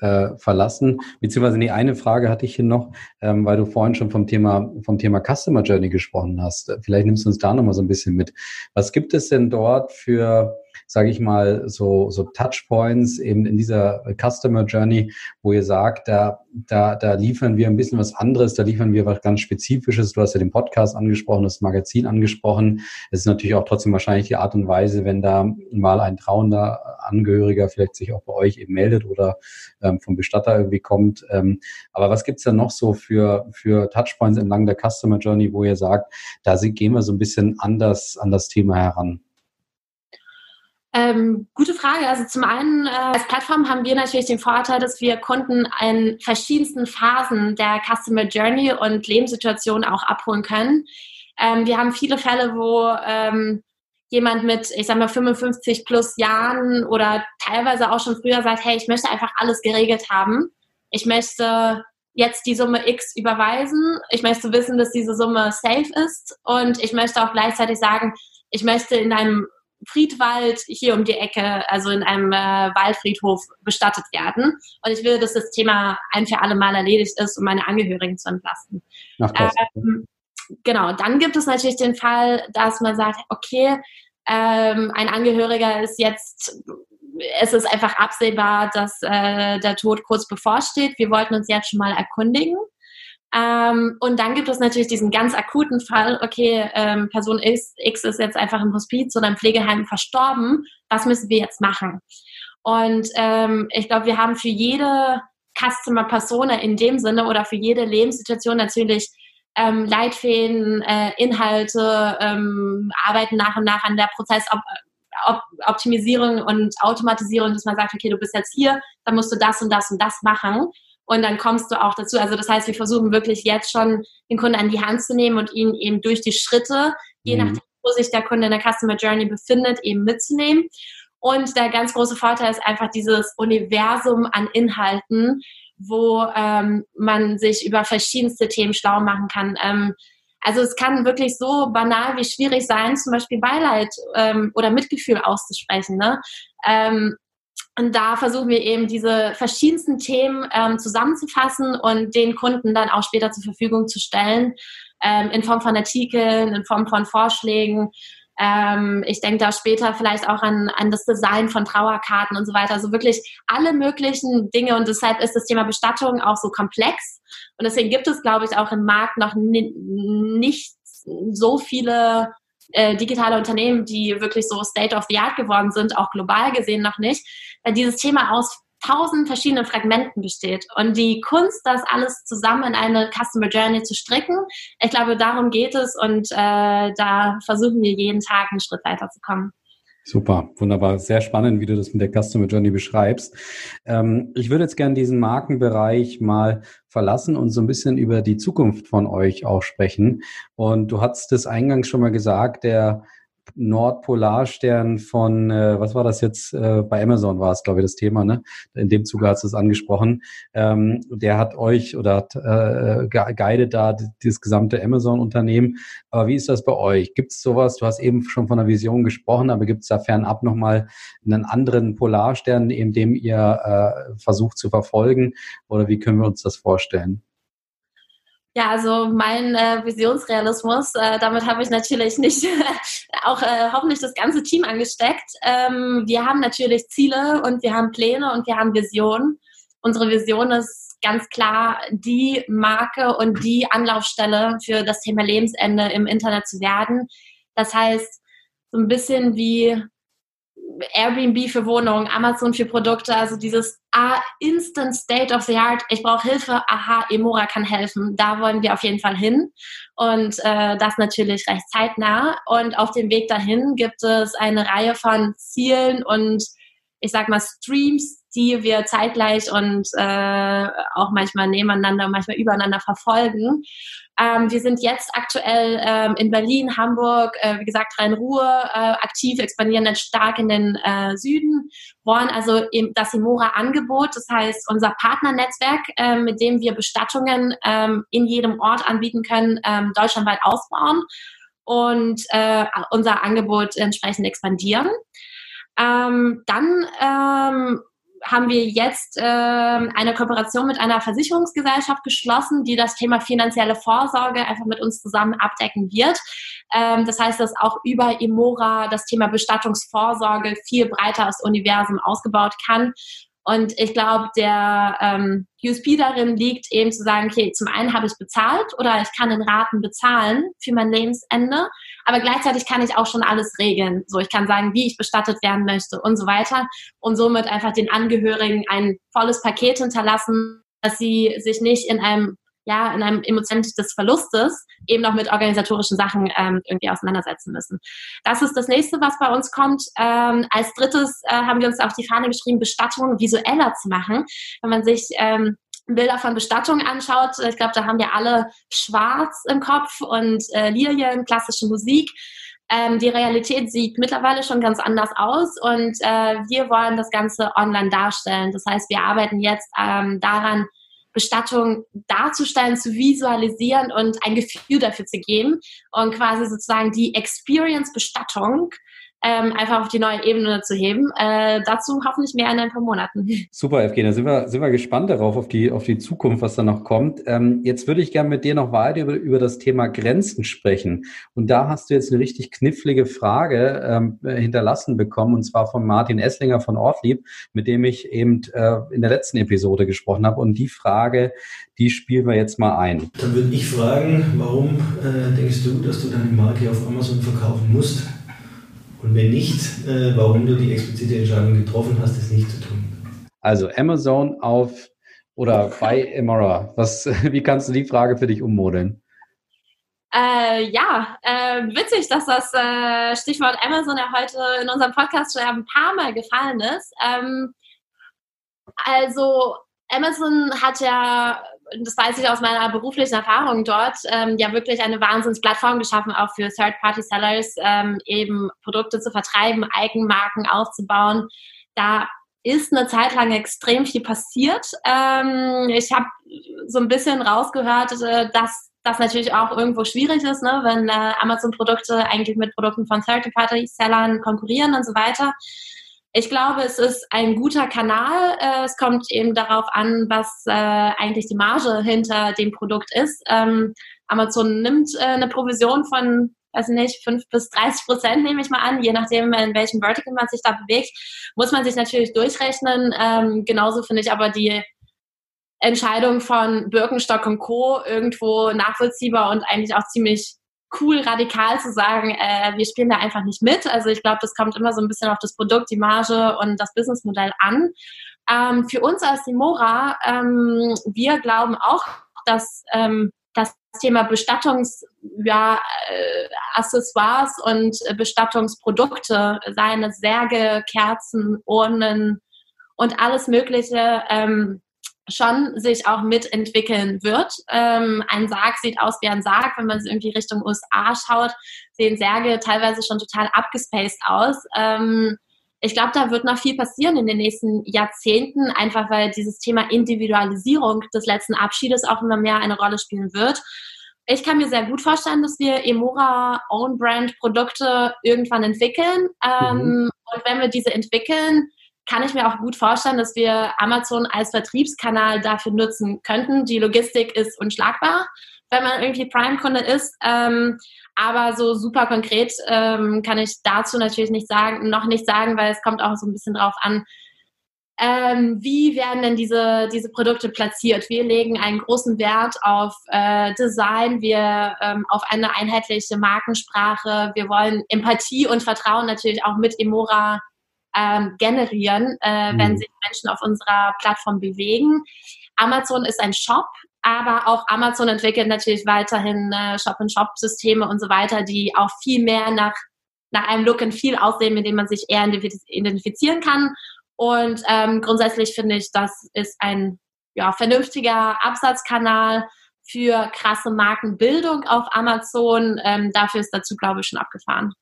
Speaker 2: äh, verlassen. Beziehungsweise nee, eine Frage hatte ich hier noch, ähm, weil du vorhin schon vom Thema vom Thema Customer Journey gesprochen hast. Vielleicht nimmst du uns da nochmal so ein bisschen mit. Was gibt es denn dort für sage ich mal, so, so Touchpoints eben in dieser Customer Journey, wo ihr sagt, da, da, da liefern wir ein bisschen was anderes, da liefern wir was ganz Spezifisches. Du hast ja den Podcast angesprochen, das Magazin angesprochen. Es ist natürlich auch trotzdem wahrscheinlich die Art und Weise, wenn da mal ein trauender Angehöriger vielleicht sich auch bei euch eben meldet oder ähm, vom Bestatter irgendwie kommt. Ähm, aber was gibt's denn noch so für, für Touchpoints entlang der Customer Journey, wo ihr sagt, da gehen wir so ein bisschen anders an das Thema heran?
Speaker 3: Ähm, gute Frage. Also zum einen äh, als Plattform haben wir natürlich den Vorteil, dass wir Kunden in verschiedensten Phasen der Customer Journey und Lebenssituation auch abholen können. Ähm, wir haben viele Fälle, wo ähm, jemand mit, ich sag mal, 55 plus Jahren oder teilweise auch schon früher sagt, hey, ich möchte einfach alles geregelt haben. Ich möchte jetzt die Summe X überweisen. Ich möchte wissen, dass diese Summe safe ist und ich möchte auch gleichzeitig sagen, ich möchte in einem Friedwald hier um die Ecke, also in einem äh, Waldfriedhof bestattet werden. Und ich will, dass das Thema ein für alle Mal erledigt ist, um meine Angehörigen zu entlasten. Ach, ähm, genau, dann gibt es natürlich den Fall, dass man sagt, okay, ähm, ein Angehöriger ist jetzt, es ist einfach absehbar, dass äh, der Tod kurz bevorsteht. Wir wollten uns jetzt schon mal erkundigen. Ähm, und dann gibt es natürlich diesen ganz akuten Fall, okay, ähm, Person X, X ist jetzt einfach im Hospiz oder im Pflegeheim verstorben, was müssen wir jetzt machen? Und ähm, ich glaube, wir haben für jede Customer Persona in dem Sinne oder für jede Lebenssituation natürlich ähm, Leitfäden, äh, Inhalte, ähm, arbeiten nach und nach an der Prozessoptimisierung und Automatisierung, dass man sagt, okay, du bist jetzt hier, dann musst du das und das und das machen und dann kommst du auch dazu. Also das heißt, wir versuchen wirklich jetzt schon den Kunden an die Hand zu nehmen und ihn eben durch die Schritte, je mhm. nachdem, wo sich der Kunde in der Customer Journey befindet, eben mitzunehmen. Und der ganz große Vorteil ist einfach dieses Universum an Inhalten, wo ähm, man sich über verschiedenste Themen schlau machen kann. Ähm, also es kann wirklich so banal wie schwierig sein, zum Beispiel Beileid ähm, oder Mitgefühl auszusprechen. Ne? Ähm, und da versuchen wir eben diese verschiedensten Themen ähm, zusammenzufassen und den Kunden dann auch später zur Verfügung zu stellen, ähm, in Form von Artikeln, in Form von Vorschlägen. Ähm, ich denke da später vielleicht auch an, an das Design von Trauerkarten und so weiter. Also wirklich alle möglichen Dinge und deshalb ist das Thema Bestattung auch so komplex. Und deswegen gibt es, glaube ich, auch im Markt noch nicht so viele äh, digitale Unternehmen, die wirklich so State of the Art geworden sind, auch global gesehen noch nicht, weil dieses Thema aus tausend verschiedenen Fragmenten besteht. Und die Kunst, das alles zusammen in eine Customer Journey zu stricken, ich glaube, darum geht es und äh, da versuchen wir jeden Tag einen Schritt weiterzukommen.
Speaker 2: Super, wunderbar, sehr spannend, wie du das mit der Customer Journey beschreibst. Ähm, ich würde jetzt gerne diesen Markenbereich mal verlassen und so ein bisschen über die Zukunft von euch auch sprechen. Und du hast es eingangs schon mal gesagt, der Nordpolarstern von, äh, was war das jetzt, äh, bei Amazon war es, glaube ich, das Thema, ne? In dem Zuge hast du es angesprochen. Ähm, der hat euch oder hat äh, guidet da das gesamte Amazon-Unternehmen. Aber wie ist das bei euch? Gibt es sowas? Du hast eben schon von einer Vision gesprochen, aber gibt es da fernab nochmal einen anderen Polarstern, in dem ihr äh, versucht zu verfolgen? Oder wie können wir uns das vorstellen?
Speaker 3: Ja, also mein äh, Visionsrealismus, äh, damit habe ich natürlich nicht auch äh, hoffentlich das ganze Team angesteckt. Ähm, wir haben natürlich Ziele und wir haben Pläne und wir haben Visionen. Unsere Vision ist ganz klar, die Marke und die Anlaufstelle für das Thema Lebensende im Internet zu werden. Das heißt, so ein bisschen wie Airbnb für Wohnungen, Amazon für Produkte, also dieses ah, Instant State of the Art, ich brauche Hilfe, aha, Emora kann helfen. Da wollen wir auf jeden Fall hin und äh, das natürlich recht zeitnah. Und auf dem Weg dahin gibt es eine Reihe von Zielen und ich sag mal Streams, die wir zeitgleich und äh, auch manchmal nebeneinander, manchmal übereinander verfolgen. Ähm, wir sind jetzt aktuell ähm, in Berlin, Hamburg, äh, wie gesagt Rhein-Ruhr äh, aktiv, expandieren dann stark in den äh, Süden, wollen also im, das Imora-Angebot, das heißt unser Partnernetzwerk, äh, mit dem wir Bestattungen ähm, in jedem Ort anbieten können, ähm, deutschlandweit ausbauen und äh, unser Angebot entsprechend expandieren. Ähm, dann ähm, haben wir jetzt äh, eine Kooperation mit einer Versicherungsgesellschaft geschlossen, die das Thema finanzielle Vorsorge einfach mit uns zusammen abdecken wird. Ähm, das heißt, dass auch über Imora das Thema Bestattungsvorsorge viel breiter als Universum ausgebaut kann. Und ich glaube, der ähm, USP darin liegt eben zu sagen, okay, zum einen habe ich bezahlt oder ich kann in Raten bezahlen für mein Lebensende, aber gleichzeitig kann ich auch schon alles regeln. So, ich kann sagen, wie ich bestattet werden möchte und so weiter und somit einfach den Angehörigen ein volles Paket hinterlassen, dass sie sich nicht in einem ja, in einem Emotion des Verlustes eben noch mit organisatorischen Sachen ähm, irgendwie auseinandersetzen müssen. Das ist das nächste, was bei uns kommt. Ähm, als drittes äh, haben wir uns auf die Fahne geschrieben, Bestattungen visueller zu machen. Wenn man sich ähm, Bilder von Bestattungen anschaut, ich glaube, da haben wir alle schwarz im Kopf und äh, Lilien, klassische Musik. Ähm, die Realität sieht mittlerweile schon ganz anders aus und äh, wir wollen das Ganze online darstellen. Das heißt, wir arbeiten jetzt ähm, daran, Bestattung darzustellen, zu visualisieren und ein Gefühl dafür zu geben und quasi sozusagen die Experience Bestattung ähm, einfach auf die neue Ebene zu heben. Äh, dazu hoffentlich mehr in ein paar Monaten.
Speaker 2: Super, Evgenia, da sind wir, sind wir gespannt darauf, auf die, auf die Zukunft, was da noch kommt. Ähm, jetzt würde ich gerne mit dir noch weiter über, über das Thema Grenzen sprechen. Und da hast du jetzt eine richtig knifflige Frage ähm, hinterlassen bekommen, und zwar von Martin Esslinger von Ortlieb, mit dem ich eben äh, in der letzten Episode gesprochen habe. Und die Frage, die spielen wir jetzt mal ein.
Speaker 4: Dann würde ich fragen, warum äh, denkst du, dass du deine Marke auf Amazon verkaufen musst? Und wenn nicht, äh, warum du die explizite Entscheidung getroffen hast, es nicht zu tun?
Speaker 2: Also Amazon auf oder bei Emora. Was, wie kannst du die Frage für dich ummodeln?
Speaker 3: Äh, ja, äh, witzig, dass das äh, Stichwort Amazon ja heute in unserem Podcast schon ein paar Mal gefallen ist. Ähm, also Amazon hat ja das weiß ich aus meiner beruflichen Erfahrung dort, ähm, ja wirklich eine Wahnsinnsplattform geschaffen, auch für Third-Party-Sellers, ähm, eben Produkte zu vertreiben, Eigenmarken aufzubauen. Da ist eine Zeit lang extrem viel passiert. Ähm, ich habe so ein bisschen rausgehört, äh, dass das natürlich auch irgendwo schwierig ist, ne, wenn äh, Amazon-Produkte eigentlich mit Produkten von Third-Party-Sellern konkurrieren und so weiter. Ich glaube, es ist ein guter Kanal. Äh, es kommt eben darauf an, was äh, eigentlich die Marge hinter dem Produkt ist. Ähm, Amazon nimmt äh, eine Provision von, weiß nicht, 5 bis 30 Prozent, nehme ich mal an, je nachdem, in welchem Vertical man sich da bewegt. Muss man sich natürlich durchrechnen. Ähm, genauso finde ich aber die Entscheidung von Birkenstock und Co. irgendwo nachvollziehbar und eigentlich auch ziemlich cool, radikal zu sagen, äh, wir spielen da einfach nicht mit. Also ich glaube, das kommt immer so ein bisschen auf das Produkt, die Marge und das Businessmodell an. Ähm, für uns als Simora, ähm, wir glauben auch, dass ähm, das Thema Bestattungs, ja, äh, und Bestattungsprodukte, seine Särge, Kerzen, Urnen und alles Mögliche, ähm, schon sich auch mitentwickeln wird. Ähm, ein Sarg sieht aus wie ein Sarg. Wenn man irgendwie Richtung USA schaut, sehen Särge teilweise schon total abgespaced aus. Ähm, ich glaube, da wird noch viel passieren in den nächsten Jahrzehnten, einfach weil dieses Thema Individualisierung des letzten Abschiedes auch immer mehr eine Rolle spielen wird. Ich kann mir sehr gut vorstellen, dass wir Emora Own Brand Produkte irgendwann entwickeln. Ähm, mhm. Und wenn wir diese entwickeln, kann ich mir auch gut vorstellen, dass wir Amazon als Vertriebskanal dafür nutzen könnten. Die Logistik ist unschlagbar, wenn man irgendwie Prime-Kunde ist. Ähm, aber so super konkret ähm, kann ich dazu natürlich nicht sagen, noch nicht sagen, weil es kommt auch so ein bisschen drauf an, ähm, wie werden denn diese, diese Produkte platziert? Wir legen einen großen Wert auf äh, Design, wir ähm, auf eine einheitliche Markensprache. Wir wollen Empathie und Vertrauen natürlich auch mit Emora ähm, generieren, äh, mhm. wenn sich Menschen auf unserer Plattform bewegen. Amazon ist ein Shop, aber auch Amazon entwickelt natürlich weiterhin äh, Shop-in-Shop-Systeme und so weiter, die auch viel mehr nach, nach einem Look and Feel aussehen, mit dem man sich eher identifizieren kann. Und ähm, grundsätzlich finde ich, das ist ein ja, vernünftiger Absatzkanal für krasse Markenbildung auf Amazon. Ähm, dafür ist dazu, glaube ich, schon abgefahren.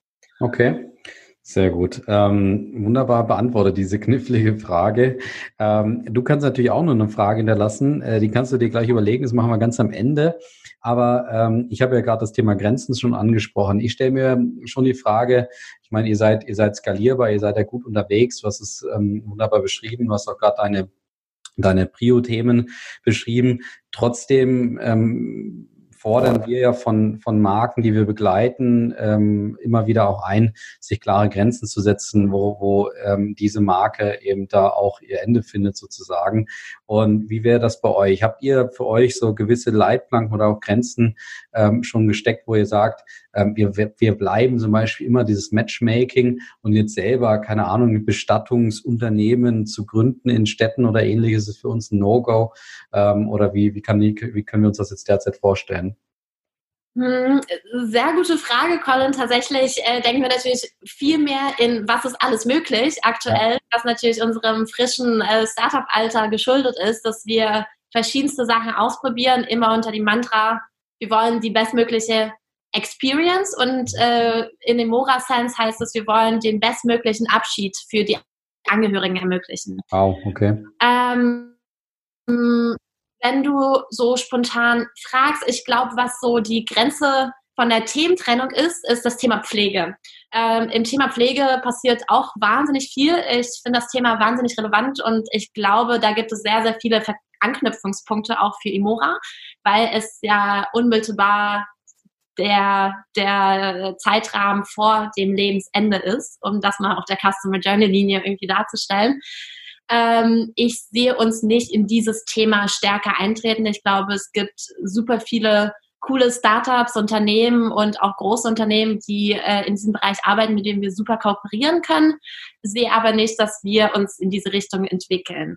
Speaker 2: Okay. Sehr gut. Ähm, wunderbar beantwortet diese knifflige Frage. Ähm, du kannst natürlich auch noch eine Frage hinterlassen. Äh, die kannst du dir gleich überlegen. Das machen wir ganz am Ende. Aber ähm, ich habe ja gerade das Thema Grenzen schon angesprochen. Ich stelle mir schon die Frage, ich meine, ihr seid, ihr seid skalierbar, ihr seid ja gut unterwegs. Du hast es ähm, wunderbar beschrieben. Du hast auch gerade deine, deine Prio-Themen beschrieben. Trotzdem ähm, fordern wir ja von, von Marken, die wir begleiten, ähm, immer wieder auch ein, sich klare Grenzen zu setzen, wo, wo ähm, diese Marke eben da auch ihr Ende findet sozusagen. Und wie wäre das bei euch? Habt ihr für euch so gewisse Leitplanken oder auch Grenzen ähm, schon gesteckt, wo ihr sagt, wir, wir bleiben zum Beispiel immer dieses Matchmaking und jetzt selber, keine Ahnung, ein Bestattungsunternehmen zu gründen in Städten oder ähnliches ist für uns ein No-Go? Ähm, oder wie, wie, kann, wie können wir uns das jetzt derzeit vorstellen?
Speaker 3: Hm, sehr gute Frage, Colin. Tatsächlich äh, denken wir natürlich viel mehr in, was ist alles möglich aktuell, ja. was natürlich unserem frischen äh, Startup-Alter geschuldet ist, dass wir verschiedenste Sachen ausprobieren, immer unter dem Mantra, wir wollen die bestmögliche Experience und äh, in dem Mora-Sense heißt es, wir wollen den bestmöglichen Abschied für die Angehörigen ermöglichen.
Speaker 2: Wow, okay. Ähm,
Speaker 3: wenn du so spontan fragst, ich glaube, was so die Grenze von der Thementrennung ist, ist das Thema Pflege. Ähm, Im Thema Pflege passiert auch wahnsinnig viel. Ich finde das Thema wahnsinnig relevant und ich glaube, da gibt es sehr, sehr viele Anknüpfungspunkte auch für Imora, weil es ja unmittelbar der, der Zeitrahmen vor dem Lebensende ist, um das mal auf der Customer Journey Linie irgendwie darzustellen. Ähm, ich sehe uns nicht in dieses Thema stärker eintreten. Ich glaube, es gibt super viele coole Startups, Unternehmen und auch große Unternehmen, die äh, in diesem Bereich arbeiten, mit denen wir super kooperieren können. Sehe aber nicht, dass wir uns in diese Richtung entwickeln.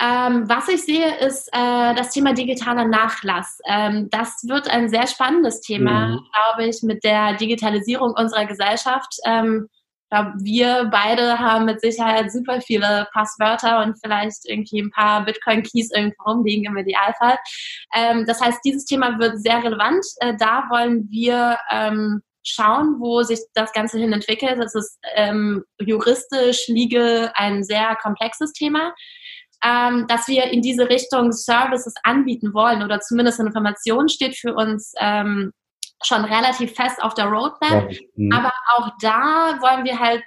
Speaker 3: Ähm, was ich sehe, ist äh, das Thema digitaler Nachlass. Ähm, das wird ein sehr spannendes Thema, mhm. glaube ich, mit der Digitalisierung unserer Gesellschaft. Ähm, Ich glaube, wir beide haben mit Sicherheit super viele Passwörter und vielleicht irgendwie ein paar Bitcoin-Keys irgendwo rumliegen im Idealfall. Ähm, das heißt, dieses Thema wird sehr relevant. Äh, da wollen wir ähm, schauen, wo sich das Ganze hin entwickelt. Das ist ähm, juristisch, legal ein sehr komplexes Thema. Ähm, dass wir in diese Richtung Services anbieten wollen oder zumindest Informationen steht für uns ähm, schon relativ fest auf der Roadmap. Mhm. Aber auch da wollen wir halt,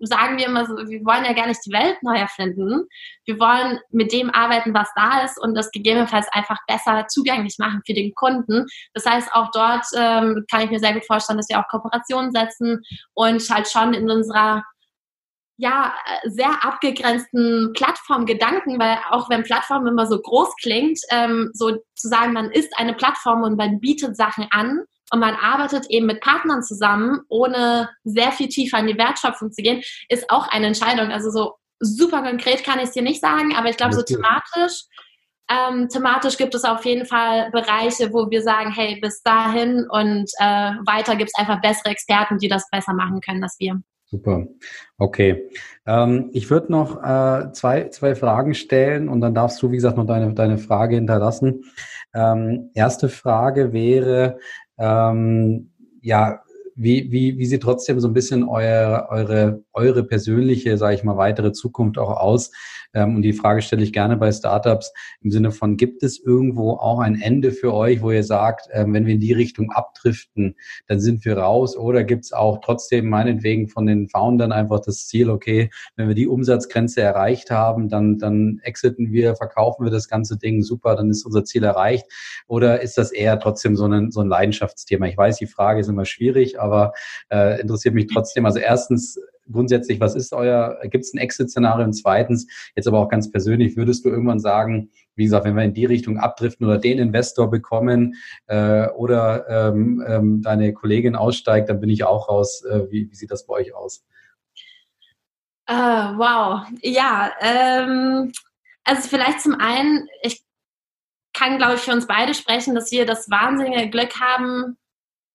Speaker 3: sagen wir immer so, wir wollen ja gar nicht die Welt neu erfinden. Wir wollen mit dem arbeiten, was da ist und das gegebenenfalls einfach besser zugänglich machen für den Kunden. Das heißt, auch dort ähm, kann ich mir sehr gut vorstellen, dass wir auch Kooperationen setzen und halt schon in unserer ja, sehr abgegrenzten Plattformgedanken, weil auch wenn Plattform immer so groß klingt, ähm, so zu sagen, man ist eine Plattform und man bietet Sachen an, und man arbeitet eben mit Partnern zusammen, ohne sehr viel tiefer in die Wertschöpfung zu gehen, ist auch eine Entscheidung. Also so super konkret kann ich es dir nicht sagen, aber ich glaube, so thematisch, ähm, thematisch gibt es auf jeden Fall Bereiche, wo wir sagen, hey, bis dahin und äh, weiter gibt es einfach bessere Experten, die das besser machen können als wir.
Speaker 2: Super. Okay. Ähm, ich würde noch äh, zwei, zwei Fragen stellen und dann darfst du, wie gesagt, noch deine, deine Frage hinterlassen. Ähm, erste Frage wäre, ähm, ja, wie, wie, wie sieht trotzdem so ein bisschen euer, eure, eure persönliche, sage ich mal, weitere Zukunft auch aus? Ähm, und die Frage stelle ich gerne bei Startups im Sinne von, gibt es irgendwo auch ein Ende für euch, wo ihr sagt, ähm, wenn wir in die Richtung abdriften, dann sind wir raus? Oder gibt es auch trotzdem meinetwegen von den Foundern einfach das Ziel, okay, wenn wir die Umsatzgrenze erreicht haben, dann, dann exiten wir, verkaufen wir das ganze Ding, super, dann ist unser Ziel erreicht? Oder ist das eher trotzdem so ein, so ein Leidenschaftsthema? Ich weiß, die Frage ist immer schwierig, aber äh, interessiert mich trotzdem. Also erstens, grundsätzlich, was ist euer, gibt es ein Exit-Szenario? Und zweitens, jetzt aber auch ganz persönlich, würdest du irgendwann sagen, wie gesagt, wenn wir in die Richtung abdriften oder den Investor bekommen äh, oder ähm, ähm, deine Kollegin aussteigt, dann bin ich auch raus. Äh, wie, wie sieht das bei euch aus?
Speaker 3: Uh, wow, ja, ähm, also vielleicht zum einen, ich kann, glaube ich, für uns beide sprechen, dass wir das wahnsinnige Glück haben,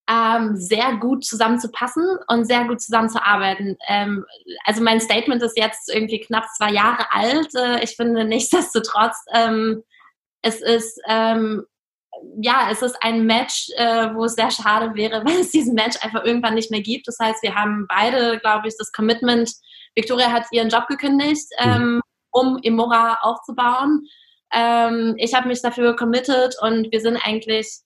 Speaker 3: ähm, sehr gut zusammenzupassen und sehr gut zusammenzuarbeiten. Ähm, also mein Statement ist jetzt irgendwie knapp zwei Jahre alt. Äh, ich finde nichtsdestotrotz, ähm, es ist ähm, ja, es ist ein Match, äh, wo es sehr schade wäre, wenn es diesen Match einfach irgendwann nicht mehr gibt. Das heißt, wir haben beide, glaube ich, das Commitment. Victoria hat ihren Job gekündigt, ähm, um Imora aufzubauen. Ähm, ich habe mich dafür committed und wir sind eigentlich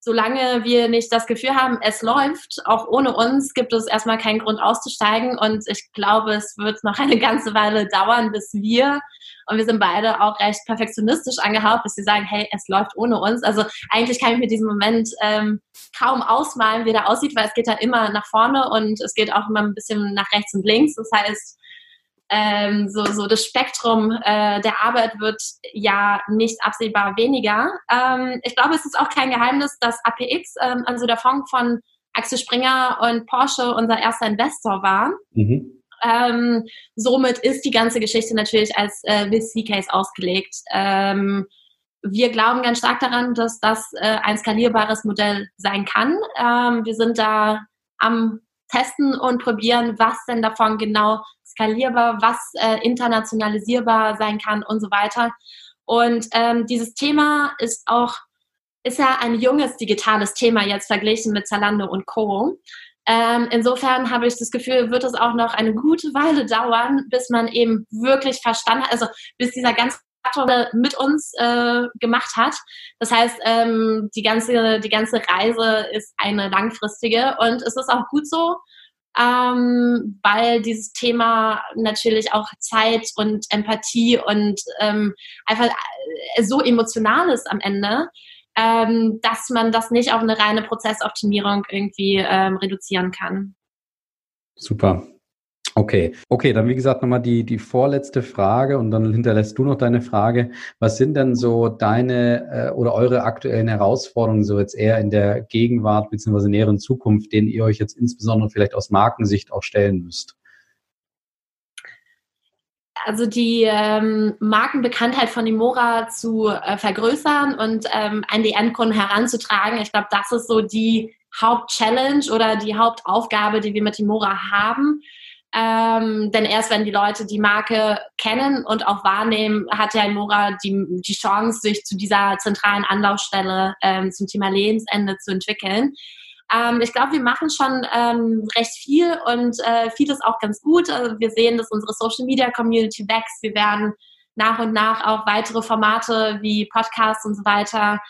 Speaker 3: solange wir nicht das Gefühl haben, es läuft, auch ohne uns, gibt es erstmal keinen Grund auszusteigen. Und ich glaube, es wird noch eine ganze Weile dauern, bis wir, und wir sind beide auch recht perfektionistisch angehaucht, bis sie sagen, hey, es läuft ohne uns. Also eigentlich kann ich mir diesen Moment ähm, kaum ausmalen, wie der aussieht, weil es geht ja immer nach vorne und es geht auch immer ein bisschen nach rechts und links. Das heißt, ähm, so, so das Spektrum äh, der Arbeit wird ja nicht absehbar weniger. Ähm, ich glaube, es ist auch kein Geheimnis, dass APX, ähm, also der Fonds von Axel Springer und Porsche, unser erster Investor war. Mhm. Ähm, somit ist die ganze Geschichte natürlich als äh, VC-Case ausgelegt. Ähm, wir glauben ganz stark daran, dass das äh, ein skalierbares Modell sein kann. Ähm, wir sind da am Testen und probieren, was denn davon genau skalierbar, was äh, internationalisierbar sein kann und so weiter. Und ähm, dieses Thema ist auch, ist ja ein junges digitales Thema jetzt verglichen mit Zalando und Co. Ähm, insofern habe ich das Gefühl, wird es auch noch eine gute Weile dauern, bis man eben wirklich verstanden hat, also bis dieser ganze mit uns äh, gemacht hat. Das heißt, ähm, die, ganze, die ganze Reise ist eine langfristige und es ist auch gut so, ähm, weil dieses Thema natürlich auch Zeit und Empathie und ähm, einfach äh, so emotional ist am Ende, ähm, dass man das nicht auf eine reine Prozessoptimierung irgendwie ähm, reduzieren kann.
Speaker 2: Super. Okay, okay, dann wie gesagt nochmal die, die vorletzte Frage und dann hinterlässt du noch deine Frage. Was sind denn so deine äh, oder eure aktuellen Herausforderungen so jetzt eher in der Gegenwart bzw. näheren Zukunft, denen ihr euch jetzt insbesondere vielleicht aus Markensicht auch stellen müsst?
Speaker 3: also die ähm, Markenbekanntheit von Imora zu äh, vergrößern und ähm, an die Endkunden heranzutragen. Ich glaube, das ist so die Hauptchallenge oder die Hauptaufgabe, die wir mit Imora haben. Ähm, denn erst wenn die Leute die Marke kennen und auch wahrnehmen, hat ja Imora die, die Chance, sich zu dieser zentralen Anlaufstelle ähm, zum Thema Lebensende zu entwickeln. Ähm, ich glaube, wir machen schon ähm, recht viel und äh, vieles auch ganz gut. Also wir sehen, dass unsere Social Media Community wächst. Wir werden nach und nach auch weitere Formate wie Podcasts und so weiter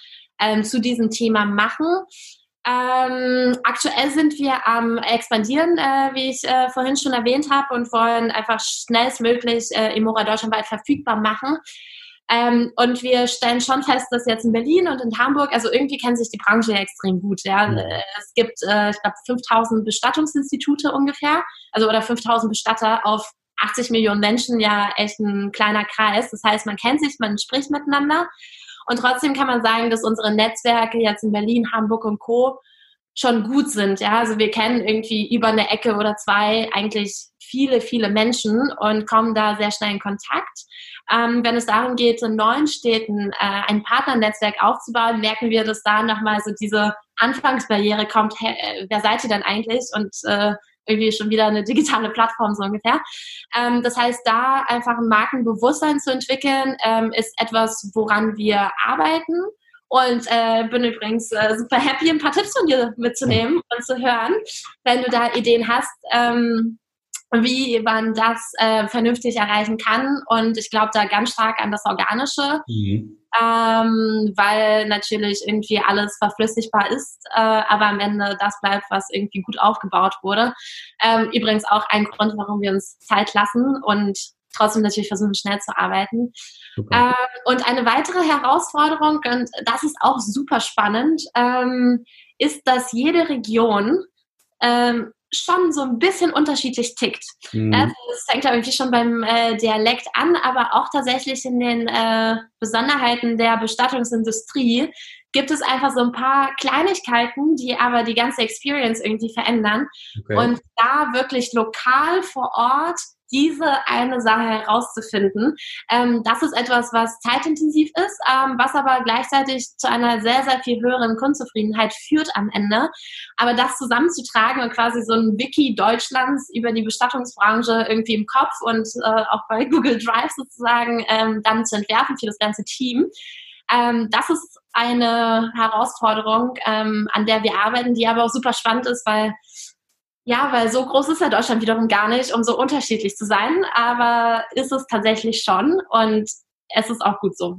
Speaker 3: ähm, zu diesem Thema machen. Ähm, aktuell sind wir am expandieren, äh, wie ich äh, vorhin schon erwähnt habe, und wollen einfach schnellstmöglich äh, Imora deutschlandweit verfügbar machen. Ähm, und wir stellen schon fest, dass jetzt in Berlin und in Hamburg, also irgendwie kennt sich die Branche ja extrem gut. Ja? Mhm. Es gibt, äh, ich glaube, 5000 Bestattungsinstitute ungefähr, also oder 5000 Bestatter auf 80 Millionen Menschen, ja echt ein kleiner Kreis. Das heißt, man kennt sich, man spricht miteinander. Und trotzdem kann man sagen, dass unsere Netzwerke jetzt in Berlin, Hamburg und Co. schon gut sind. Ja, also wir kennen irgendwie über eine Ecke oder zwei eigentlich viele, viele Menschen und kommen da sehr schnell in Kontakt. Ähm, wenn es darum geht, in neuen Städten äh, ein Partnernetzwerk aufzubauen, merken wir, dass da nochmal so diese Anfangsbarriere kommt, hey, wer seid ihr denn eigentlich? Und äh, irgendwie schon wieder eine digitale Plattform so ungefähr. Ähm, das heißt, da einfach ein Markenbewusstsein zu entwickeln, ähm, ist etwas, woran wir arbeiten. Und äh, bin übrigens äh, super happy, ein paar Tipps von dir mitzunehmen und zu hören, wenn du da Ideen hast. Ähm, wie man das äh, vernünftig erreichen kann. Und ich glaube da ganz stark an das Organische, mhm. ähm, weil natürlich irgendwie alles verflüssigbar ist, äh, aber am Ende das bleibt, was irgendwie gut aufgebaut wurde. Ähm, übrigens auch ein Grund, warum wir uns Zeit lassen und trotzdem natürlich versuchen, schnell zu arbeiten. Ähm, und eine weitere Herausforderung, und das ist auch super spannend, ähm, ist, dass jede Region ähm, schon so ein bisschen unterschiedlich tickt. Mhm. Also das fängt ja irgendwie schon beim äh, Dialekt an, aber auch tatsächlich in den äh, Besonderheiten der Bestattungsindustrie gibt es einfach so ein paar Kleinigkeiten, die aber die ganze Experience irgendwie verändern. Okay. Und da wirklich lokal vor Ort diese eine Sache herauszufinden. Ähm, das ist etwas, was zeitintensiv ist, ähm, was aber gleichzeitig zu einer sehr, sehr viel höheren Kundenzufriedenheit führt am Ende. Aber das zusammenzutragen und quasi so ein Wiki Deutschlands über die Bestattungsbranche irgendwie im Kopf und äh, auch bei Google Drive sozusagen ähm, dann zu entwerfen für das ganze Team, ähm, das ist eine Herausforderung, ähm, an der wir arbeiten, die aber auch super spannend ist, weil ja, weil so groß ist ja Deutschland wiederum gar nicht, um so unterschiedlich zu sein, aber ist es tatsächlich schon und es ist auch gut so.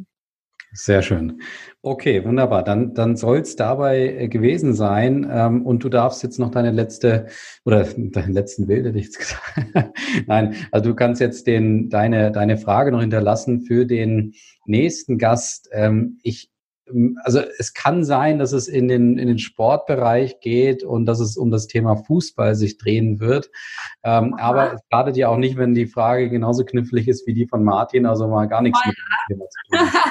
Speaker 2: Sehr schön. Okay, wunderbar. Dann, dann soll es dabei äh, gewesen sein. Ähm, und du darfst jetzt noch deine letzte oder deinen letzten Bild, hätte ich jetzt gesagt. Nein, also du kannst jetzt den, deine, deine Frage noch hinterlassen für den nächsten Gast. Ähm, ich also es kann sein, dass es in den, in den Sportbereich geht und dass es um das Thema Fußball sich drehen wird. Ähm, aber es schadet ja auch nicht, wenn die Frage genauso knifflig ist wie die von Martin, also mal gar nichts mit dem Thema zu tun.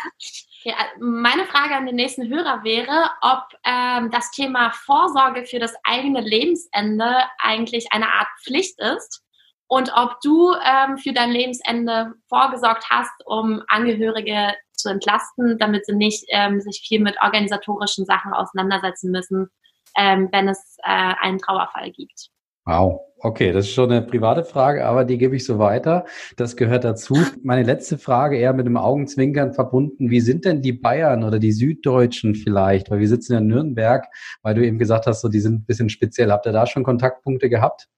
Speaker 3: Ja, meine Frage an den nächsten Hörer wäre, ob ähm, das Thema Vorsorge für das eigene Lebensende eigentlich eine Art Pflicht ist und ob du ähm, für dein Lebensende vorgesorgt hast, um Angehörige zu entlasten, damit sie nicht ähm, sich viel mit organisatorischen Sachen auseinandersetzen müssen, ähm, wenn es äh, einen Trauerfall gibt.
Speaker 2: Wow, okay, das ist schon eine private Frage, aber die gebe ich so weiter. Das gehört dazu. Meine letzte Frage eher mit dem Augenzwinkern verbunden. Wie sind denn die Bayern oder die Süddeutschen vielleicht? Weil wir sitzen ja in Nürnberg, weil du eben gesagt hast, so die sind ein bisschen speziell. Habt ihr da schon Kontaktpunkte gehabt?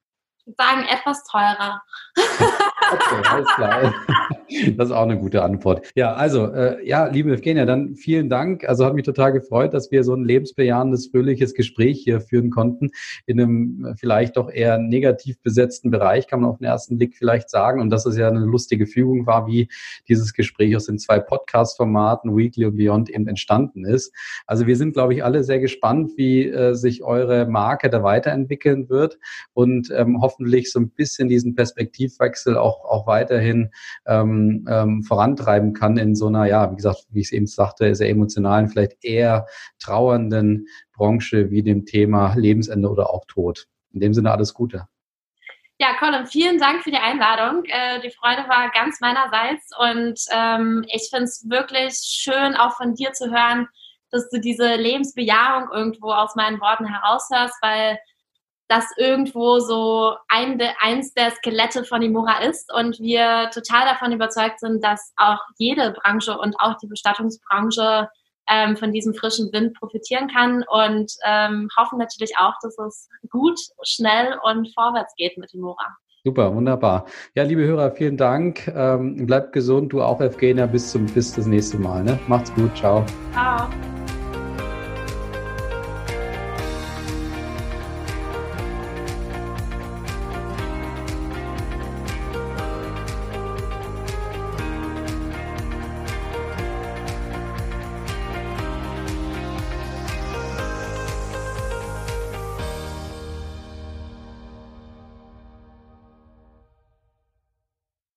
Speaker 3: Sagen etwas teurer.
Speaker 2: Okay, alles klar. Das ist auch eine gute Antwort. Ja, also, äh, ja, liebe Evgenia, dann vielen Dank. Also hat mich total gefreut, dass wir so ein lebensbejahendes, fröhliches Gespräch hier führen konnten. In einem äh, vielleicht doch eher negativ besetzten Bereich, kann man auf den ersten Blick vielleicht sagen. Und dass es ja eine lustige Fügung war, wie dieses Gespräch aus den zwei Podcast-Formaten, Weekly und Beyond, eben entstanden ist. Also wir sind, glaube ich, alle sehr gespannt, wie äh, sich eure Marke da weiterentwickeln wird und ähm, hoffentlich so ein bisschen diesen Perspektivwechsel auch, auch weiterhin ähm, vorantreiben kann in so einer, ja, wie gesagt, wie ich es eben sagte, sehr emotionalen, vielleicht eher trauernden Branche wie dem Thema Lebensende oder auch Tod. In dem Sinne alles Gute.
Speaker 3: Ja, Colin, vielen Dank für die Einladung. Äh, die Freude war ganz meinerseits und ähm, ich finde es wirklich schön, auch von dir zu hören, dass du diese Lebensbejahung irgendwo aus meinen Worten heraushörst, weil das irgendwo so ein, eins der Skelette von Imora ist und wir total davon überzeugt sind, dass auch jede Branche und auch die Bestattungsbranche ähm, von diesem frischen Wind profitieren kann und ähm, hoffen natürlich auch, dass es gut, schnell und vorwärts geht mit Imora.
Speaker 2: Super, wunderbar. Ja, liebe Hörer, vielen Dank. Ähm, bleibt gesund, du auch, Evgenia. Bis zum bis das nächste Mal. Ne? Macht's gut. Ciao. Ciao.